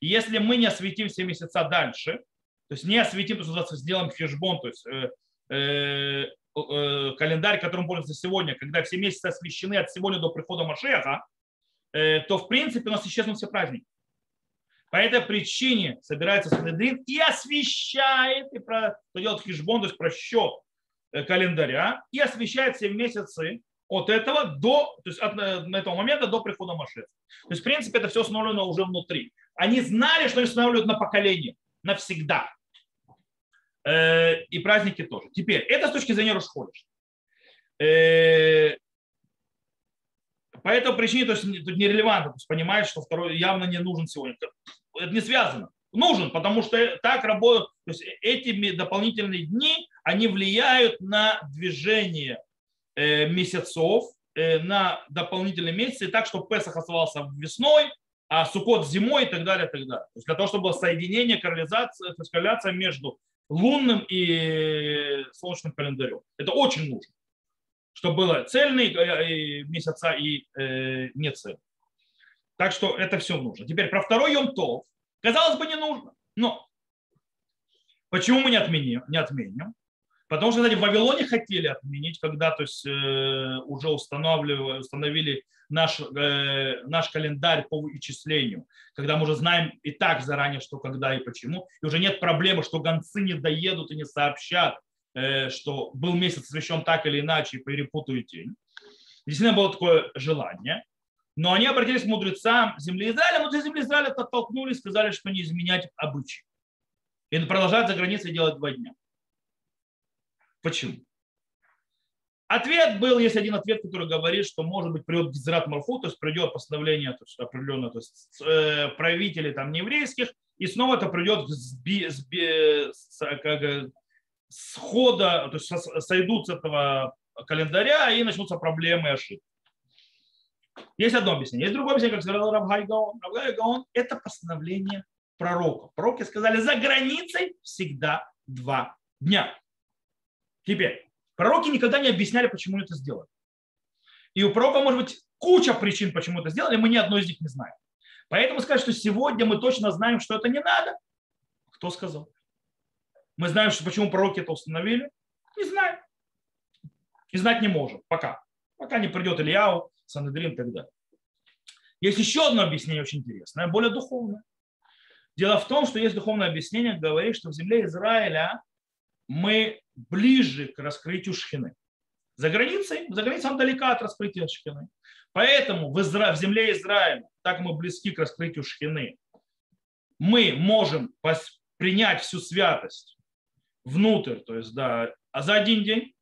Speaker 1: И если мы не осветим все месяца дальше, то есть не осветим, то есть сделаем хешбон, то есть Э, календарь, которым пользуемся сегодня, когда все месяцы освещены от сегодня до прихода Машеха, э, то в принципе у нас исчезнут все праздники. По этой причине собирается Санедрин и освещает, и про, делает хижбон, то есть просчет э, календаря, и освещает все месяцы от этого до, то есть от этого момента до прихода Машеха. То есть, в принципе, это все установлено уже внутри. Они знали, что они устанавливают на поколение, навсегда. Э, и праздники тоже. Теперь, это с точки зрения Рошходыш. Э, по этой причине то есть, тут нерелевантно, то есть понимает, что второй явно не нужен сегодня. Это не связано. Нужен, потому что так работают, то есть эти дополнительные дни, они влияют на движение э, месяцев, на дополнительные месяцы, так, чтобы Песах оставался весной, а Сукот зимой и так далее, и так далее. То есть для того, чтобы было соединение, корреляция, корреляция между лунным и солнечным календарем. Это очень нужно, чтобы было цельный э, месяца и э, не цельный. Так что это все нужно. Теперь про второй Йом Тов. Казалось бы, не нужно. Но почему мы не отменим? Не отменим? Потому что, кстати, в Вавилоне хотели отменить, когда то есть, э, уже устанавливали, установили наш, э, наш календарь по вычислению, когда мы уже знаем и так заранее, что когда и почему, и уже нет проблемы, что гонцы не доедут и не сообщат, э, что был месяц освящен так или иначе, и перепутают день. Действительно было такое желание. Но они обратились к мудрецам земли Израиля, мудрецы земли Израиля оттолкнулись, сказали, что не изменять обычаи. И продолжать за границей делать два дня. Почему? Ответ был, есть один ответ, который говорит, что может быть придет Гизрат Марфу, то есть придет постановление то есть, определенное, то есть э, правителей там нееврейских, и снова это придет с, би, с, би, с, как, схода, то есть сойдут с этого календаря и начнутся проблемы и ошибки. Есть одно объяснение. Есть другое объяснение, как сказал Равгай Гаон. Равгай Гаон – это постановление пророка. Пророки сказали, за границей всегда два дня. Теперь, пророки никогда не объясняли, почему это сделали. И у пророка может быть куча причин, почему это сделали, мы ни одной из них не знаем. Поэтому сказать, что сегодня мы точно знаем, что это не надо, кто сказал? Мы знаем, что почему пророки это установили? Не знаем. И знать не можем. Пока. Пока не придет Ильяу, Санедрин и так далее. Есть еще одно объяснение очень интересное, более духовное. Дело в том, что есть духовное объяснение, говорит, что в земле Израиля мы ближе к раскрытию шхины. За границей, за границей далека от раскрытия шхины. Поэтому в, Изра... в земле Израиля, так мы близки к раскрытию шхины, мы можем принять всю святость внутрь, то есть да, а за один день,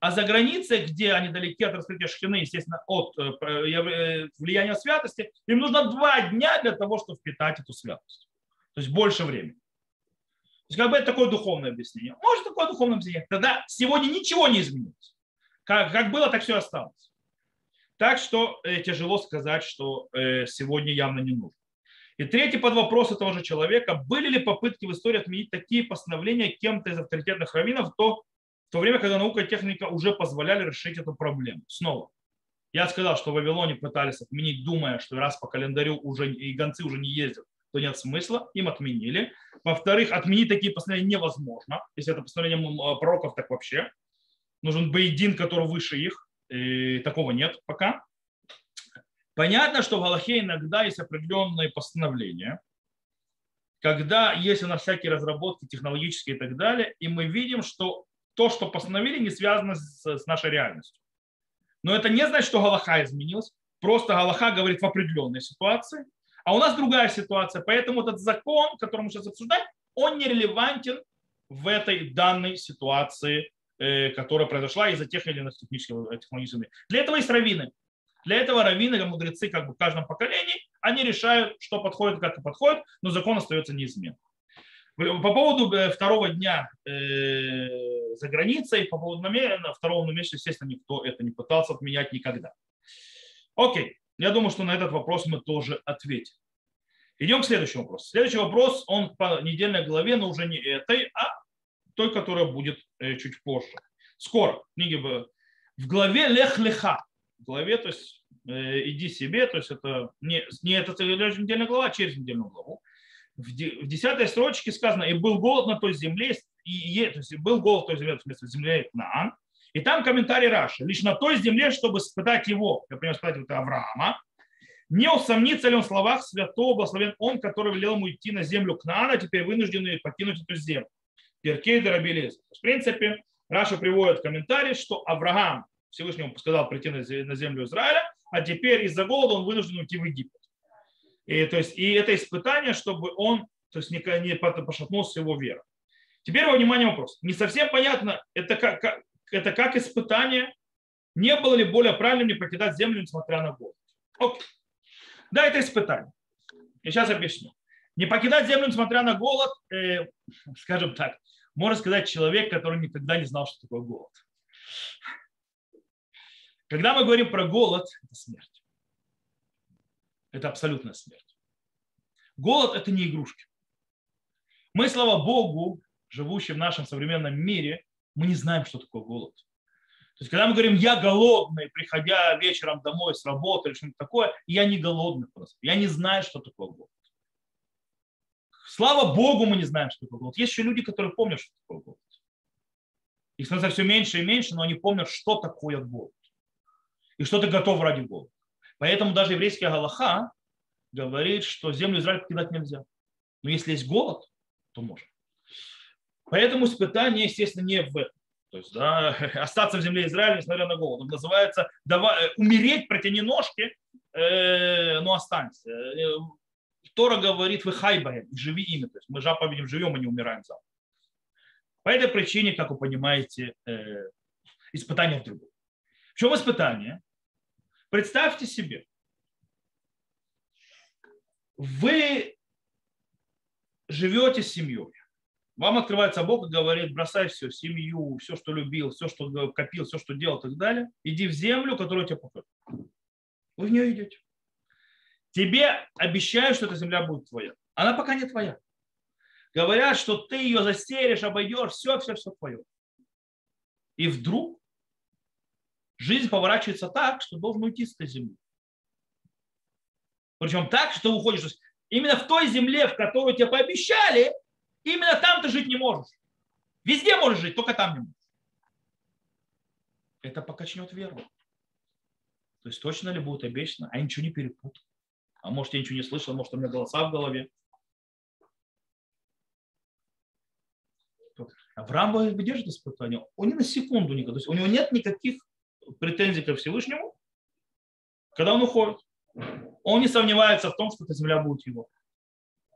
Speaker 1: а за границей, где они далеки от раскрытия шхины, естественно, от э, э, влияния святости, им нужно два дня для того, чтобы впитать эту святость. То есть больше времени. Есть как бы это такое духовное объяснение. Может такое духовное объяснение. Тогда сегодня ничего не изменилось. Как, как было, так все осталось. Так что э, тяжело сказать, что э, сегодня явно не нужно. И третий под вопрос этого же человека, были ли попытки в истории отменить такие постановления кем-то из авторитетных раввинов, то в то время, когда наука и техника уже позволяли решить эту проблему. Снова, я сказал, что в Вавилоне пытались отменить, думая, что раз по календарю уже и гонцы уже не ездят, то нет смысла, им отменили. Во-вторых, отменить такие постановления невозможно. Если это постановление а, пророков, так вообще. Нужен Бейдин, который выше их. И такого нет пока. Понятно, что в Галахе иногда есть определенные постановления, когда есть у нас всякие разработки технологические и так далее, и мы видим, что то, что постановили, не связано с нашей реальностью. Но это не значит, что Галаха изменилась. Просто Галаха говорит в определенной ситуации, а у нас другая ситуация. Поэтому этот закон, который мы сейчас обсуждаем, он не релевантен в этой данной ситуации, э, которая произошла из-за тех или иных технических э, технологий. Для этого есть раввины. Для этого раввины, мудрецы как бы в каждом поколении, они решают, что подходит, как и подходит, но закон остается неизменным. По поводу э, второго дня э, за границей, по поводу намеренно, второго намерения, естественно, никто это не пытался отменять никогда. Окей, я думаю, что на этот вопрос мы тоже ответим. Идем к следующему вопросу. Следующий вопрос, он по недельной главе, но уже не этой, а той, которая будет э, чуть позже. Скоро. Книги в главе Лех Леха. В главе, то есть иди себе, то есть это не, не это недельная глава, а через недельную главу в десятой строчке сказано, и был голод на той земле, и, то есть был голод на той земле, в смысле земле Наан, и там комментарий Раши, лишь на той земле, чтобы испытать его, например, испытать вот Авраама, не усомнится ли он в словах святого, благословен он, который велел ему идти на землю Кнаана, теперь вынужденный покинуть эту землю. Перкей Дарабелез. В принципе, Раша приводит комментарий, что Авраам Всевышнему сказал прийти на землю Израиля, а теперь из-за голода он вынужден уйти в Египет. И, то есть, и это испытание, чтобы он то есть, не, не пошатнулся его вера. Теперь, во внимание, вопрос. Не совсем понятно, это как, как, это как испытание, не было ли более правильным не покидать землю, несмотря на голод. Окей. Да, это испытание. Я сейчас объясню. Не покидать землю, несмотря на голод, э, скажем так, можно сказать человек, который никогда не знал, что такое голод. Когда мы говорим про голод, это смерть это абсолютная смерть. Голод – это не игрушки. Мы, слава Богу, живущие в нашем современном мире, мы не знаем, что такое голод. То есть, когда мы говорим, я голодный, приходя вечером домой с работы или что-нибудь такое, я не голодный просто. Я не знаю, что такое голод. Слава Богу, мы не знаем, что такое голод. Есть еще люди, которые помнят, что такое голод. Их становится все меньше и меньше, но они помнят, что такое голод. И что ты готов ради голода. Поэтому даже еврейский Галаха говорит, что землю Израиля покидать нельзя. Но если есть голод, то можно. Поэтому испытание, естественно, не в этом. То есть да, *laughs* остаться в земле Израиля, несмотря на голод. Он называется давай, умереть, протяни ножки, э, ну останься. Э, Тора говорит, вы хайбаем, живи ими. То есть мы заповедям живем, а не умираем завтра. По этой причине, как вы понимаете, э, испытание в другом. В чем испытание? Представьте себе, вы живете с семьей. Вам открывается Бог и говорит, бросай все, семью, все, что любил, все, что копил, все, что делал и так далее. Иди в землю, которую тебе покажут. Вы в нее идете. Тебе обещают, что эта земля будет твоя. Она пока не твоя. Говорят, что ты ее застерешь, обойдешь, все, все, все твое. И вдруг жизнь поворачивается так, что должен уйти с этой земли. Причем так, что уходишь. Именно в той земле, в которую тебе пообещали, именно там ты жить не можешь. Везде можешь жить, только там не можешь. Это покачнет веру. То есть точно ли будет обещано, а я ничего не перепутал. А может, я ничего не слышал, может, у меня голоса в голове. Авраам выдержит испытание. Он ни на секунду никогда. То есть у него нет никаких претензий ко Всевышнему, когда он уходит. Он не сомневается в том, что эта земля будет его.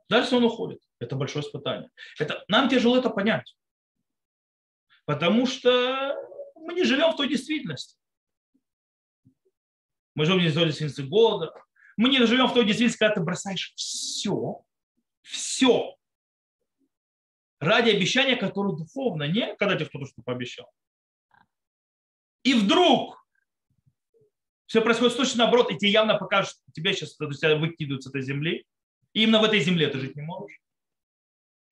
Speaker 1: Дальше он уходит. Это большое испытание. Это, нам тяжело это понять. Потому что мы не живем в той действительности. Мы живем не в той действительности голода. Мы не живем в той действительности, когда ты бросаешь все, все ради обещания, которое духовно, не когда тебе кто-то что пообещал. И вдруг все происходит точно наоборот, и тебе явно покажут, тебя сейчас тебя выкидывают с этой земли, и именно в этой земле ты жить не можешь.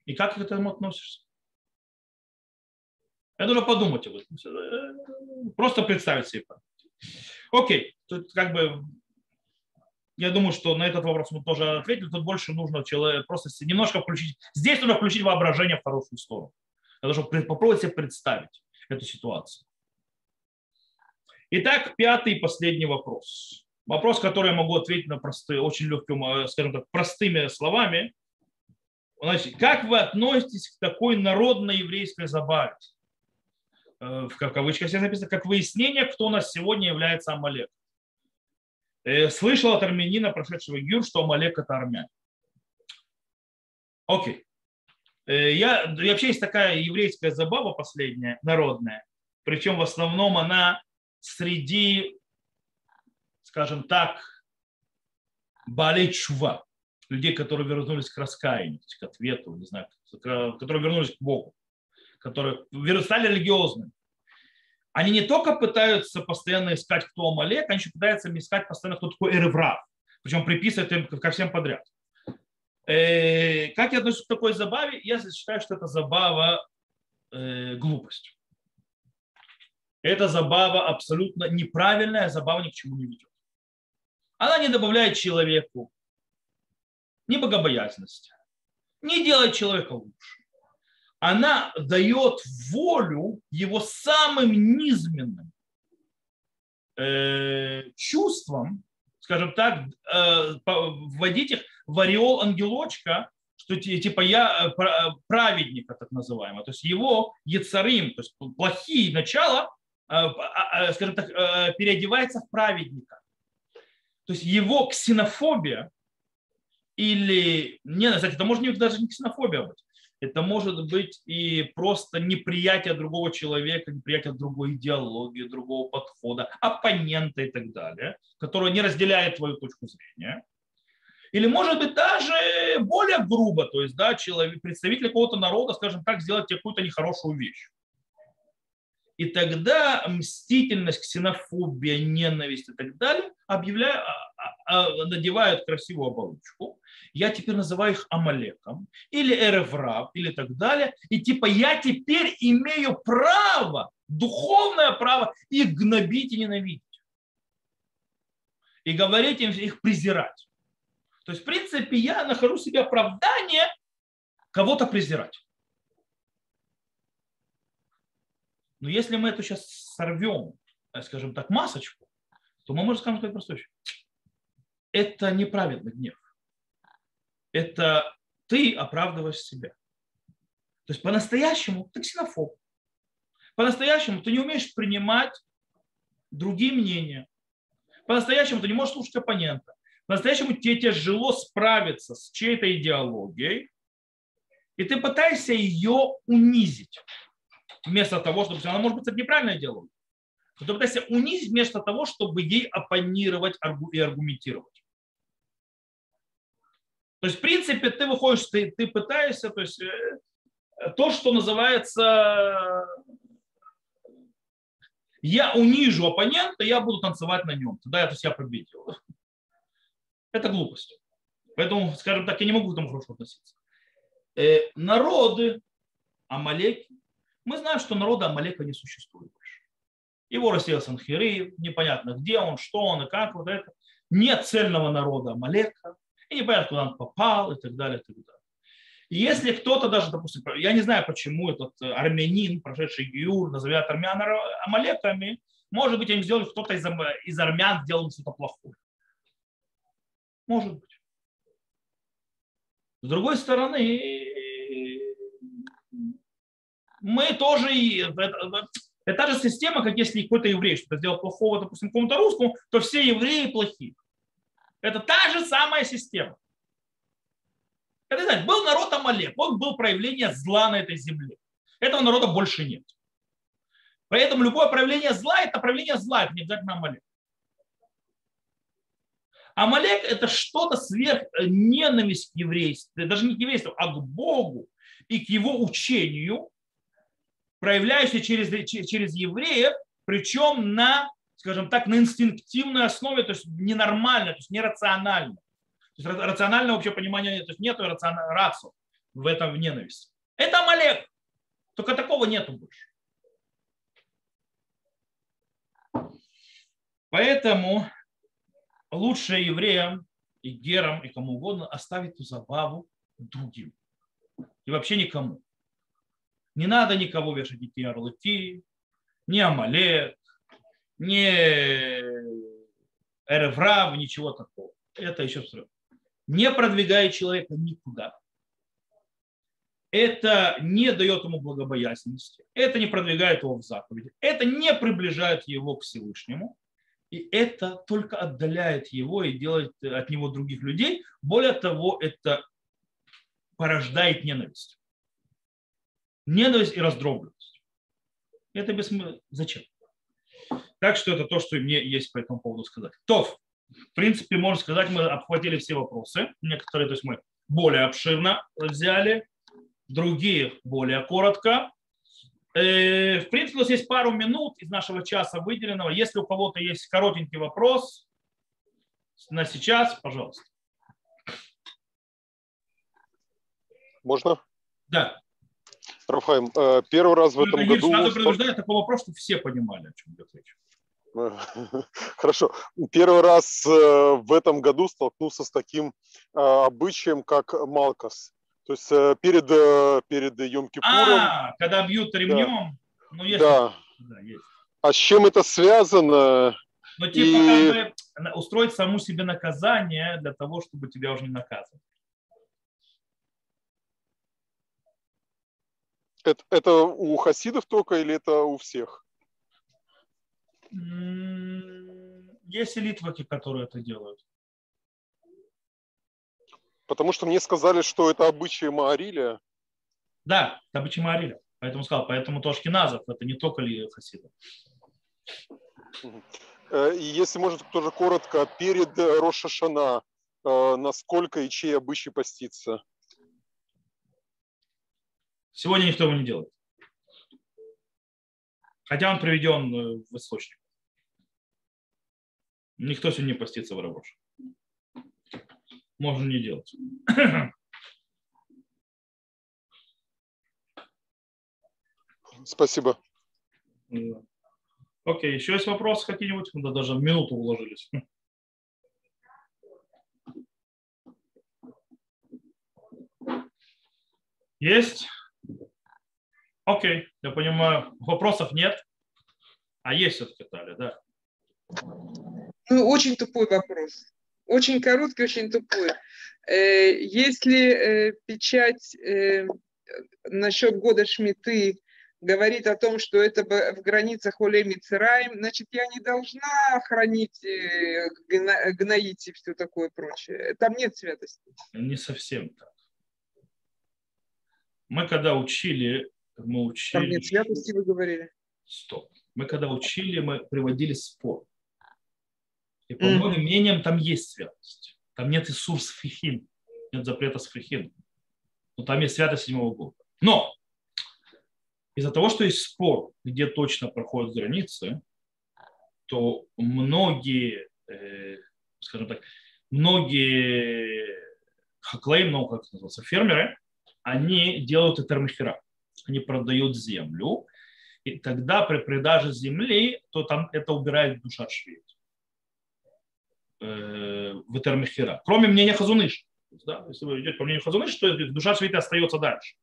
Speaker 1: И как ты к этому относишься? Это нужно подумать об этом. Просто представить себе. Окей, тут как бы я думаю, что на этот вопрос мы тоже ответили. Тут больше нужно человек, просто немножко включить. Здесь нужно включить воображение в хорошую сторону. Того, чтобы попробовать себе представить эту ситуацию. Итак, пятый и последний вопрос. Вопрос, который я могу ответить на простые, очень легким, э, скажем так, простыми словами. Значит, как вы относитесь к такой народной еврейской забаве? Э, в кавычках здесь написано, как выяснение, кто у нас сегодня является Амалек. Э, слышал от армянина, прошедшего Гюр, что Амалек это армяне. Окей. Я, вообще есть такая еврейская забава последняя, народная. Причем в основном она среди, скажем так, балей чува, людей, которые вернулись к раскаянию, к ответу, не знаю, которые вернулись к Богу, которые стали религиозными. Они не только пытаются постоянно искать, кто Амалек, они еще пытаются искать постоянно, кто такой Эреврав. Причем приписывают им ко всем подряд. Э, как я отношусь к такой забаве? Я считаю, что это забава э, глупость. Эта забава абсолютно неправильная, забава ни к чему не ведет. Она не добавляет человеку ни богобоязненности, не делает человека лучше. Она дает волю его самым низменным э, чувствам, скажем так, э, вводить их в ореол ангелочка, что типа я э, э, праведник, так называемый. То есть его яцарим, то есть плохие начала Э, а, а, скажем так, переодевается в праведника. То есть его ксенофобия или, не, кстати, это может даже не ксенофобия быть, это может быть и просто неприятие другого человека, неприятие другой идеологии, другого подхода, оппонента и так далее, который не разделяет твою точку зрения. Или может быть даже более грубо, то есть да, человек, представитель какого-то народа, скажем так, сделать какую-то нехорошую вещь. И тогда мстительность, ксенофобия, ненависть и так далее объявляют, а, а, а, надевают красивую оболочку. Я теперь называю их Амалеком или Эреврав или так далее. И типа я теперь имею право, духовное право их гнобить и ненавидеть. И говорить им их презирать. То есть, в принципе, я нахожу себе оправдание кого-то презирать. Но если мы эту сейчас сорвем, э, скажем так, масочку, то мы можем сказать простую вещь. Это неправедный гнев. Это ты оправдываешь себя. То есть по-настоящему ты ксенофоб. По-настоящему ты не умеешь принимать другие мнения. По-настоящему ты не можешь слушать оппонента. По-настоящему тебе тяжело справиться с чьей-то идеологией, и ты пытаешься ее унизить. Вместо того, чтобы... Она может быть это неправильная идеология. Но ты пытаешься унизить вместо того, чтобы ей оппонировать и аргументировать. То есть, в принципе, ты выходишь, ты, ты пытаешься, то есть, э, то, что называется, я унижу оппонента, я буду танцевать на нем. Тогда я, то есть, я победил. Это глупость. Поэтому, скажем так, я не могу к этому хорошо относиться. Э, народы Амалеки, мы знаем, что народа Амалека не существует больше. Его рассеял Санхири, непонятно где он, что он и как вот это. Нет цельного народа Амалека, и непонятно, куда он попал и так далее. И так далее. Если кто-то даже, допустим, я не знаю, почему этот э, армянин, прошедший Гиюр, назовет армян амалеками, может быть, им сделали кто-то из, из армян сделал что-то плохое. Может быть. С другой стороны, мы тоже, это, это та же система, как если какой-то еврей что-то сделал плохого, допустим, какому-то русскому, то все евреи плохие. Это та же самая система. Это, знаете, был народ Амалек, он был проявление зла на этой земле. Этого народа больше нет. Поэтому любое проявление зла – это проявление зла, это не обязательно Амалек. Амалек – это что-то сверх э, ненависть к еврейству, даже не к еврейству, а к Богу и к его учению, проявляющийся через, через евреев, причем на скажем так, на инстинктивной основе, то есть ненормально, то есть нерационально. То есть рационального вообще понимания нет, то есть нет рацию в этом в ненависти. Это Амалек. Только такого нету больше. Поэтому лучше евреям и герам и кому угодно оставить эту забаву другим. И вообще никому. Не надо никого вешать ни ярлыки, ни Амалек, не эреврав, ничего такого. Это еще все. Не продвигает человека никуда. Это не дает ему благобоязненности. Это не продвигает его в заповеди. Это не приближает его к Всевышнему. И это только отдаляет его и делает от него других людей. Более того, это порождает ненависть. Ненависть и раздробленность. Это бессмысленно. Зачем? Так что это то, что мне есть по этому поводу сказать. То, в принципе, можно сказать, мы обхватили все вопросы. Некоторые, то есть мы более обширно взяли, другие более коротко. Э, в принципе, у нас есть пару минут из нашего часа выделенного. Если у кого-то есть коротенький вопрос на сейчас, пожалуйста.
Speaker 2: Можно?
Speaker 1: Да.
Speaker 2: Рафаим, э, первый раз в этом Конечно, году...
Speaker 1: Надо предупреждать такой вопрос, чтобы все понимали, о чем идет речь. *laughs*
Speaker 2: Хорошо. Первый раз э, в этом году столкнулся с таким э, обычаем, как Малкас. То есть перед, перед Йом Кипуром...
Speaker 1: А, когда бьют ремнем?
Speaker 2: Да. Ну, есть. Да. да есть. А с чем это связано?
Speaker 1: Ну, типа, и... как бы устроить саму себе наказание для того, чтобы тебя уже не наказывали.
Speaker 2: Это, это у хасидов только или это у всех?
Speaker 1: Есть элитваки, которые это делают.
Speaker 2: Потому что мне сказали, что это обычаи Маариля.
Speaker 1: Да, это обычаи Маариля. Поэтому сказал, поэтому то Ашкиназов, это не только ли хасиды.
Speaker 2: Э, и если можно тоже коротко, перед Рошашана, э, насколько и чей обычай поститься?
Speaker 1: Сегодня никто его не делает. Хотя он приведен э, в источник. Никто сегодня не постится в рабочих. Можно не делать. *coughs*
Speaker 2: Спасибо.
Speaker 1: Окей, еще есть вопросы какие-нибудь? Мы даже в минуту уложились. *laughs* Есть? Окей, я понимаю. Вопросов нет. А есть все-таки, Таля, да?
Speaker 3: Ну, очень тупой вопрос. Очень короткий, очень тупой. Э, если э, печать э, насчет года Шмиты говорит о том, что это в границах Оле Мицраим, значит, я не должна хранить, э, гноить и все такое прочее. Там нет святости.
Speaker 1: Не совсем так. Мы когда учили, мы учили...
Speaker 3: Там нет святости, вы говорили.
Speaker 1: Стоп. Мы когда учили, мы приводили спор. И по многим mm. мнениям там есть святость. Там нет Исур с фрихин, нет запрета с. Но там есть святость седьмого года. Но из-за того, что есть спор, где точно проходят границы, то многие, э, скажем так, многие хаклей, много как называется, фермеры, они делают это термихера. Они продают землю, и тогда при продаже земли, то там это убирает душа швейц э, в термихера. Кроме мнения Хазуныш. Да? Если вы идете по мнению Хазуныш, то душа швейта остается дальше.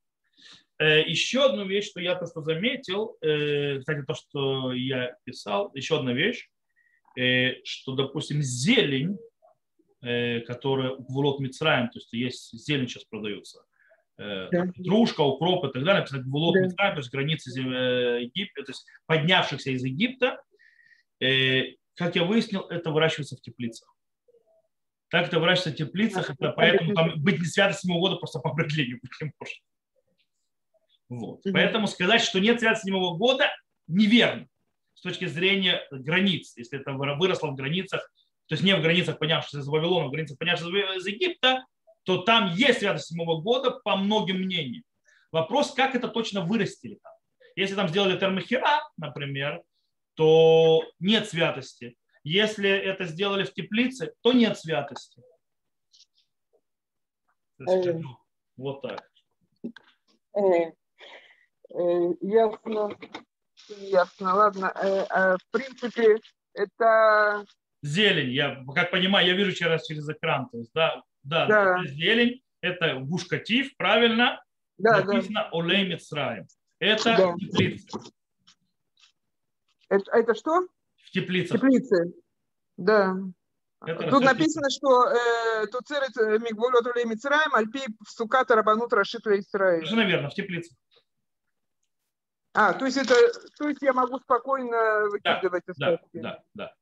Speaker 1: Э, еще одну вещь, что я то, что заметил, э, кстати, то, что я писал, еще одна вещь, что, допустим, зелень, которая в Волот Мицраем, то есть есть зелень сейчас продается, да. Петрушка, укроп и так далее, да. Мицраем, то есть границы Египта, то есть поднявшихся из Египта, как я выяснил, это выращивается в теплицах. Так это выращивается в теплицах, это поэтому там быть не свято с года просто по определению быть не может. Вот. Mm-hmm. Поэтому сказать, что нет связи седьмого года, неверно с точки зрения границ. Если это выросло в границах, то есть не в границах, понявшись из Вавилона, в границах, понявшись из Египта, то там есть святость седьмого года по многим мнениям. Вопрос, как это точно вырастили там. Если там сделали термохера, например, то нет святости. Если это сделали в теплице, то нет святости. Вот так.
Speaker 3: Э, ясно. Ясно, ладно. Э, а в принципе, это...
Speaker 1: Зелень, я как понимаю, я вижу через, через экран. То есть, да, да, да. зелень, это гушкатив, правильно? Да, Написано да. Олей Мицраем. Это да. теплица.
Speaker 3: Это, это что?
Speaker 1: В теплице.
Speaker 3: Теплице, да. Это Тут написано, что э, Туцерет Мигволот Олей Мицраем, Альпи Суката Рабанут Рашит Израиль.
Speaker 1: Совершенно верно, в теплице.
Speaker 3: А, то есть это, то есть я могу спокойно выкидывать
Speaker 1: да, остатки. Да, да, да.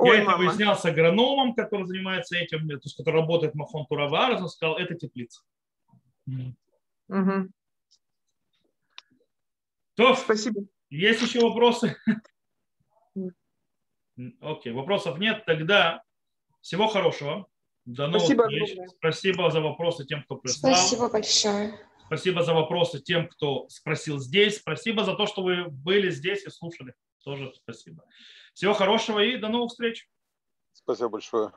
Speaker 1: Ой, я мама. это выяснял с агрономом, который занимается этим, то есть, который работает в Махон Туравар, он сказал, это теплица.
Speaker 3: Угу.
Speaker 1: То,
Speaker 3: Спасибо.
Speaker 1: Есть еще вопросы? Окей, вопросов нет. Тогда всего хорошего. До новых Спасибо встреч. Спасибо за вопросы тем, кто прислал.
Speaker 4: Спасибо большое.
Speaker 1: Спасибо за вопросы тем, кто спросил здесь. Спасибо за то, что вы были здесь и слушали. Тоже спасибо. Всего хорошего и до новых встреч.
Speaker 2: Спасибо большое.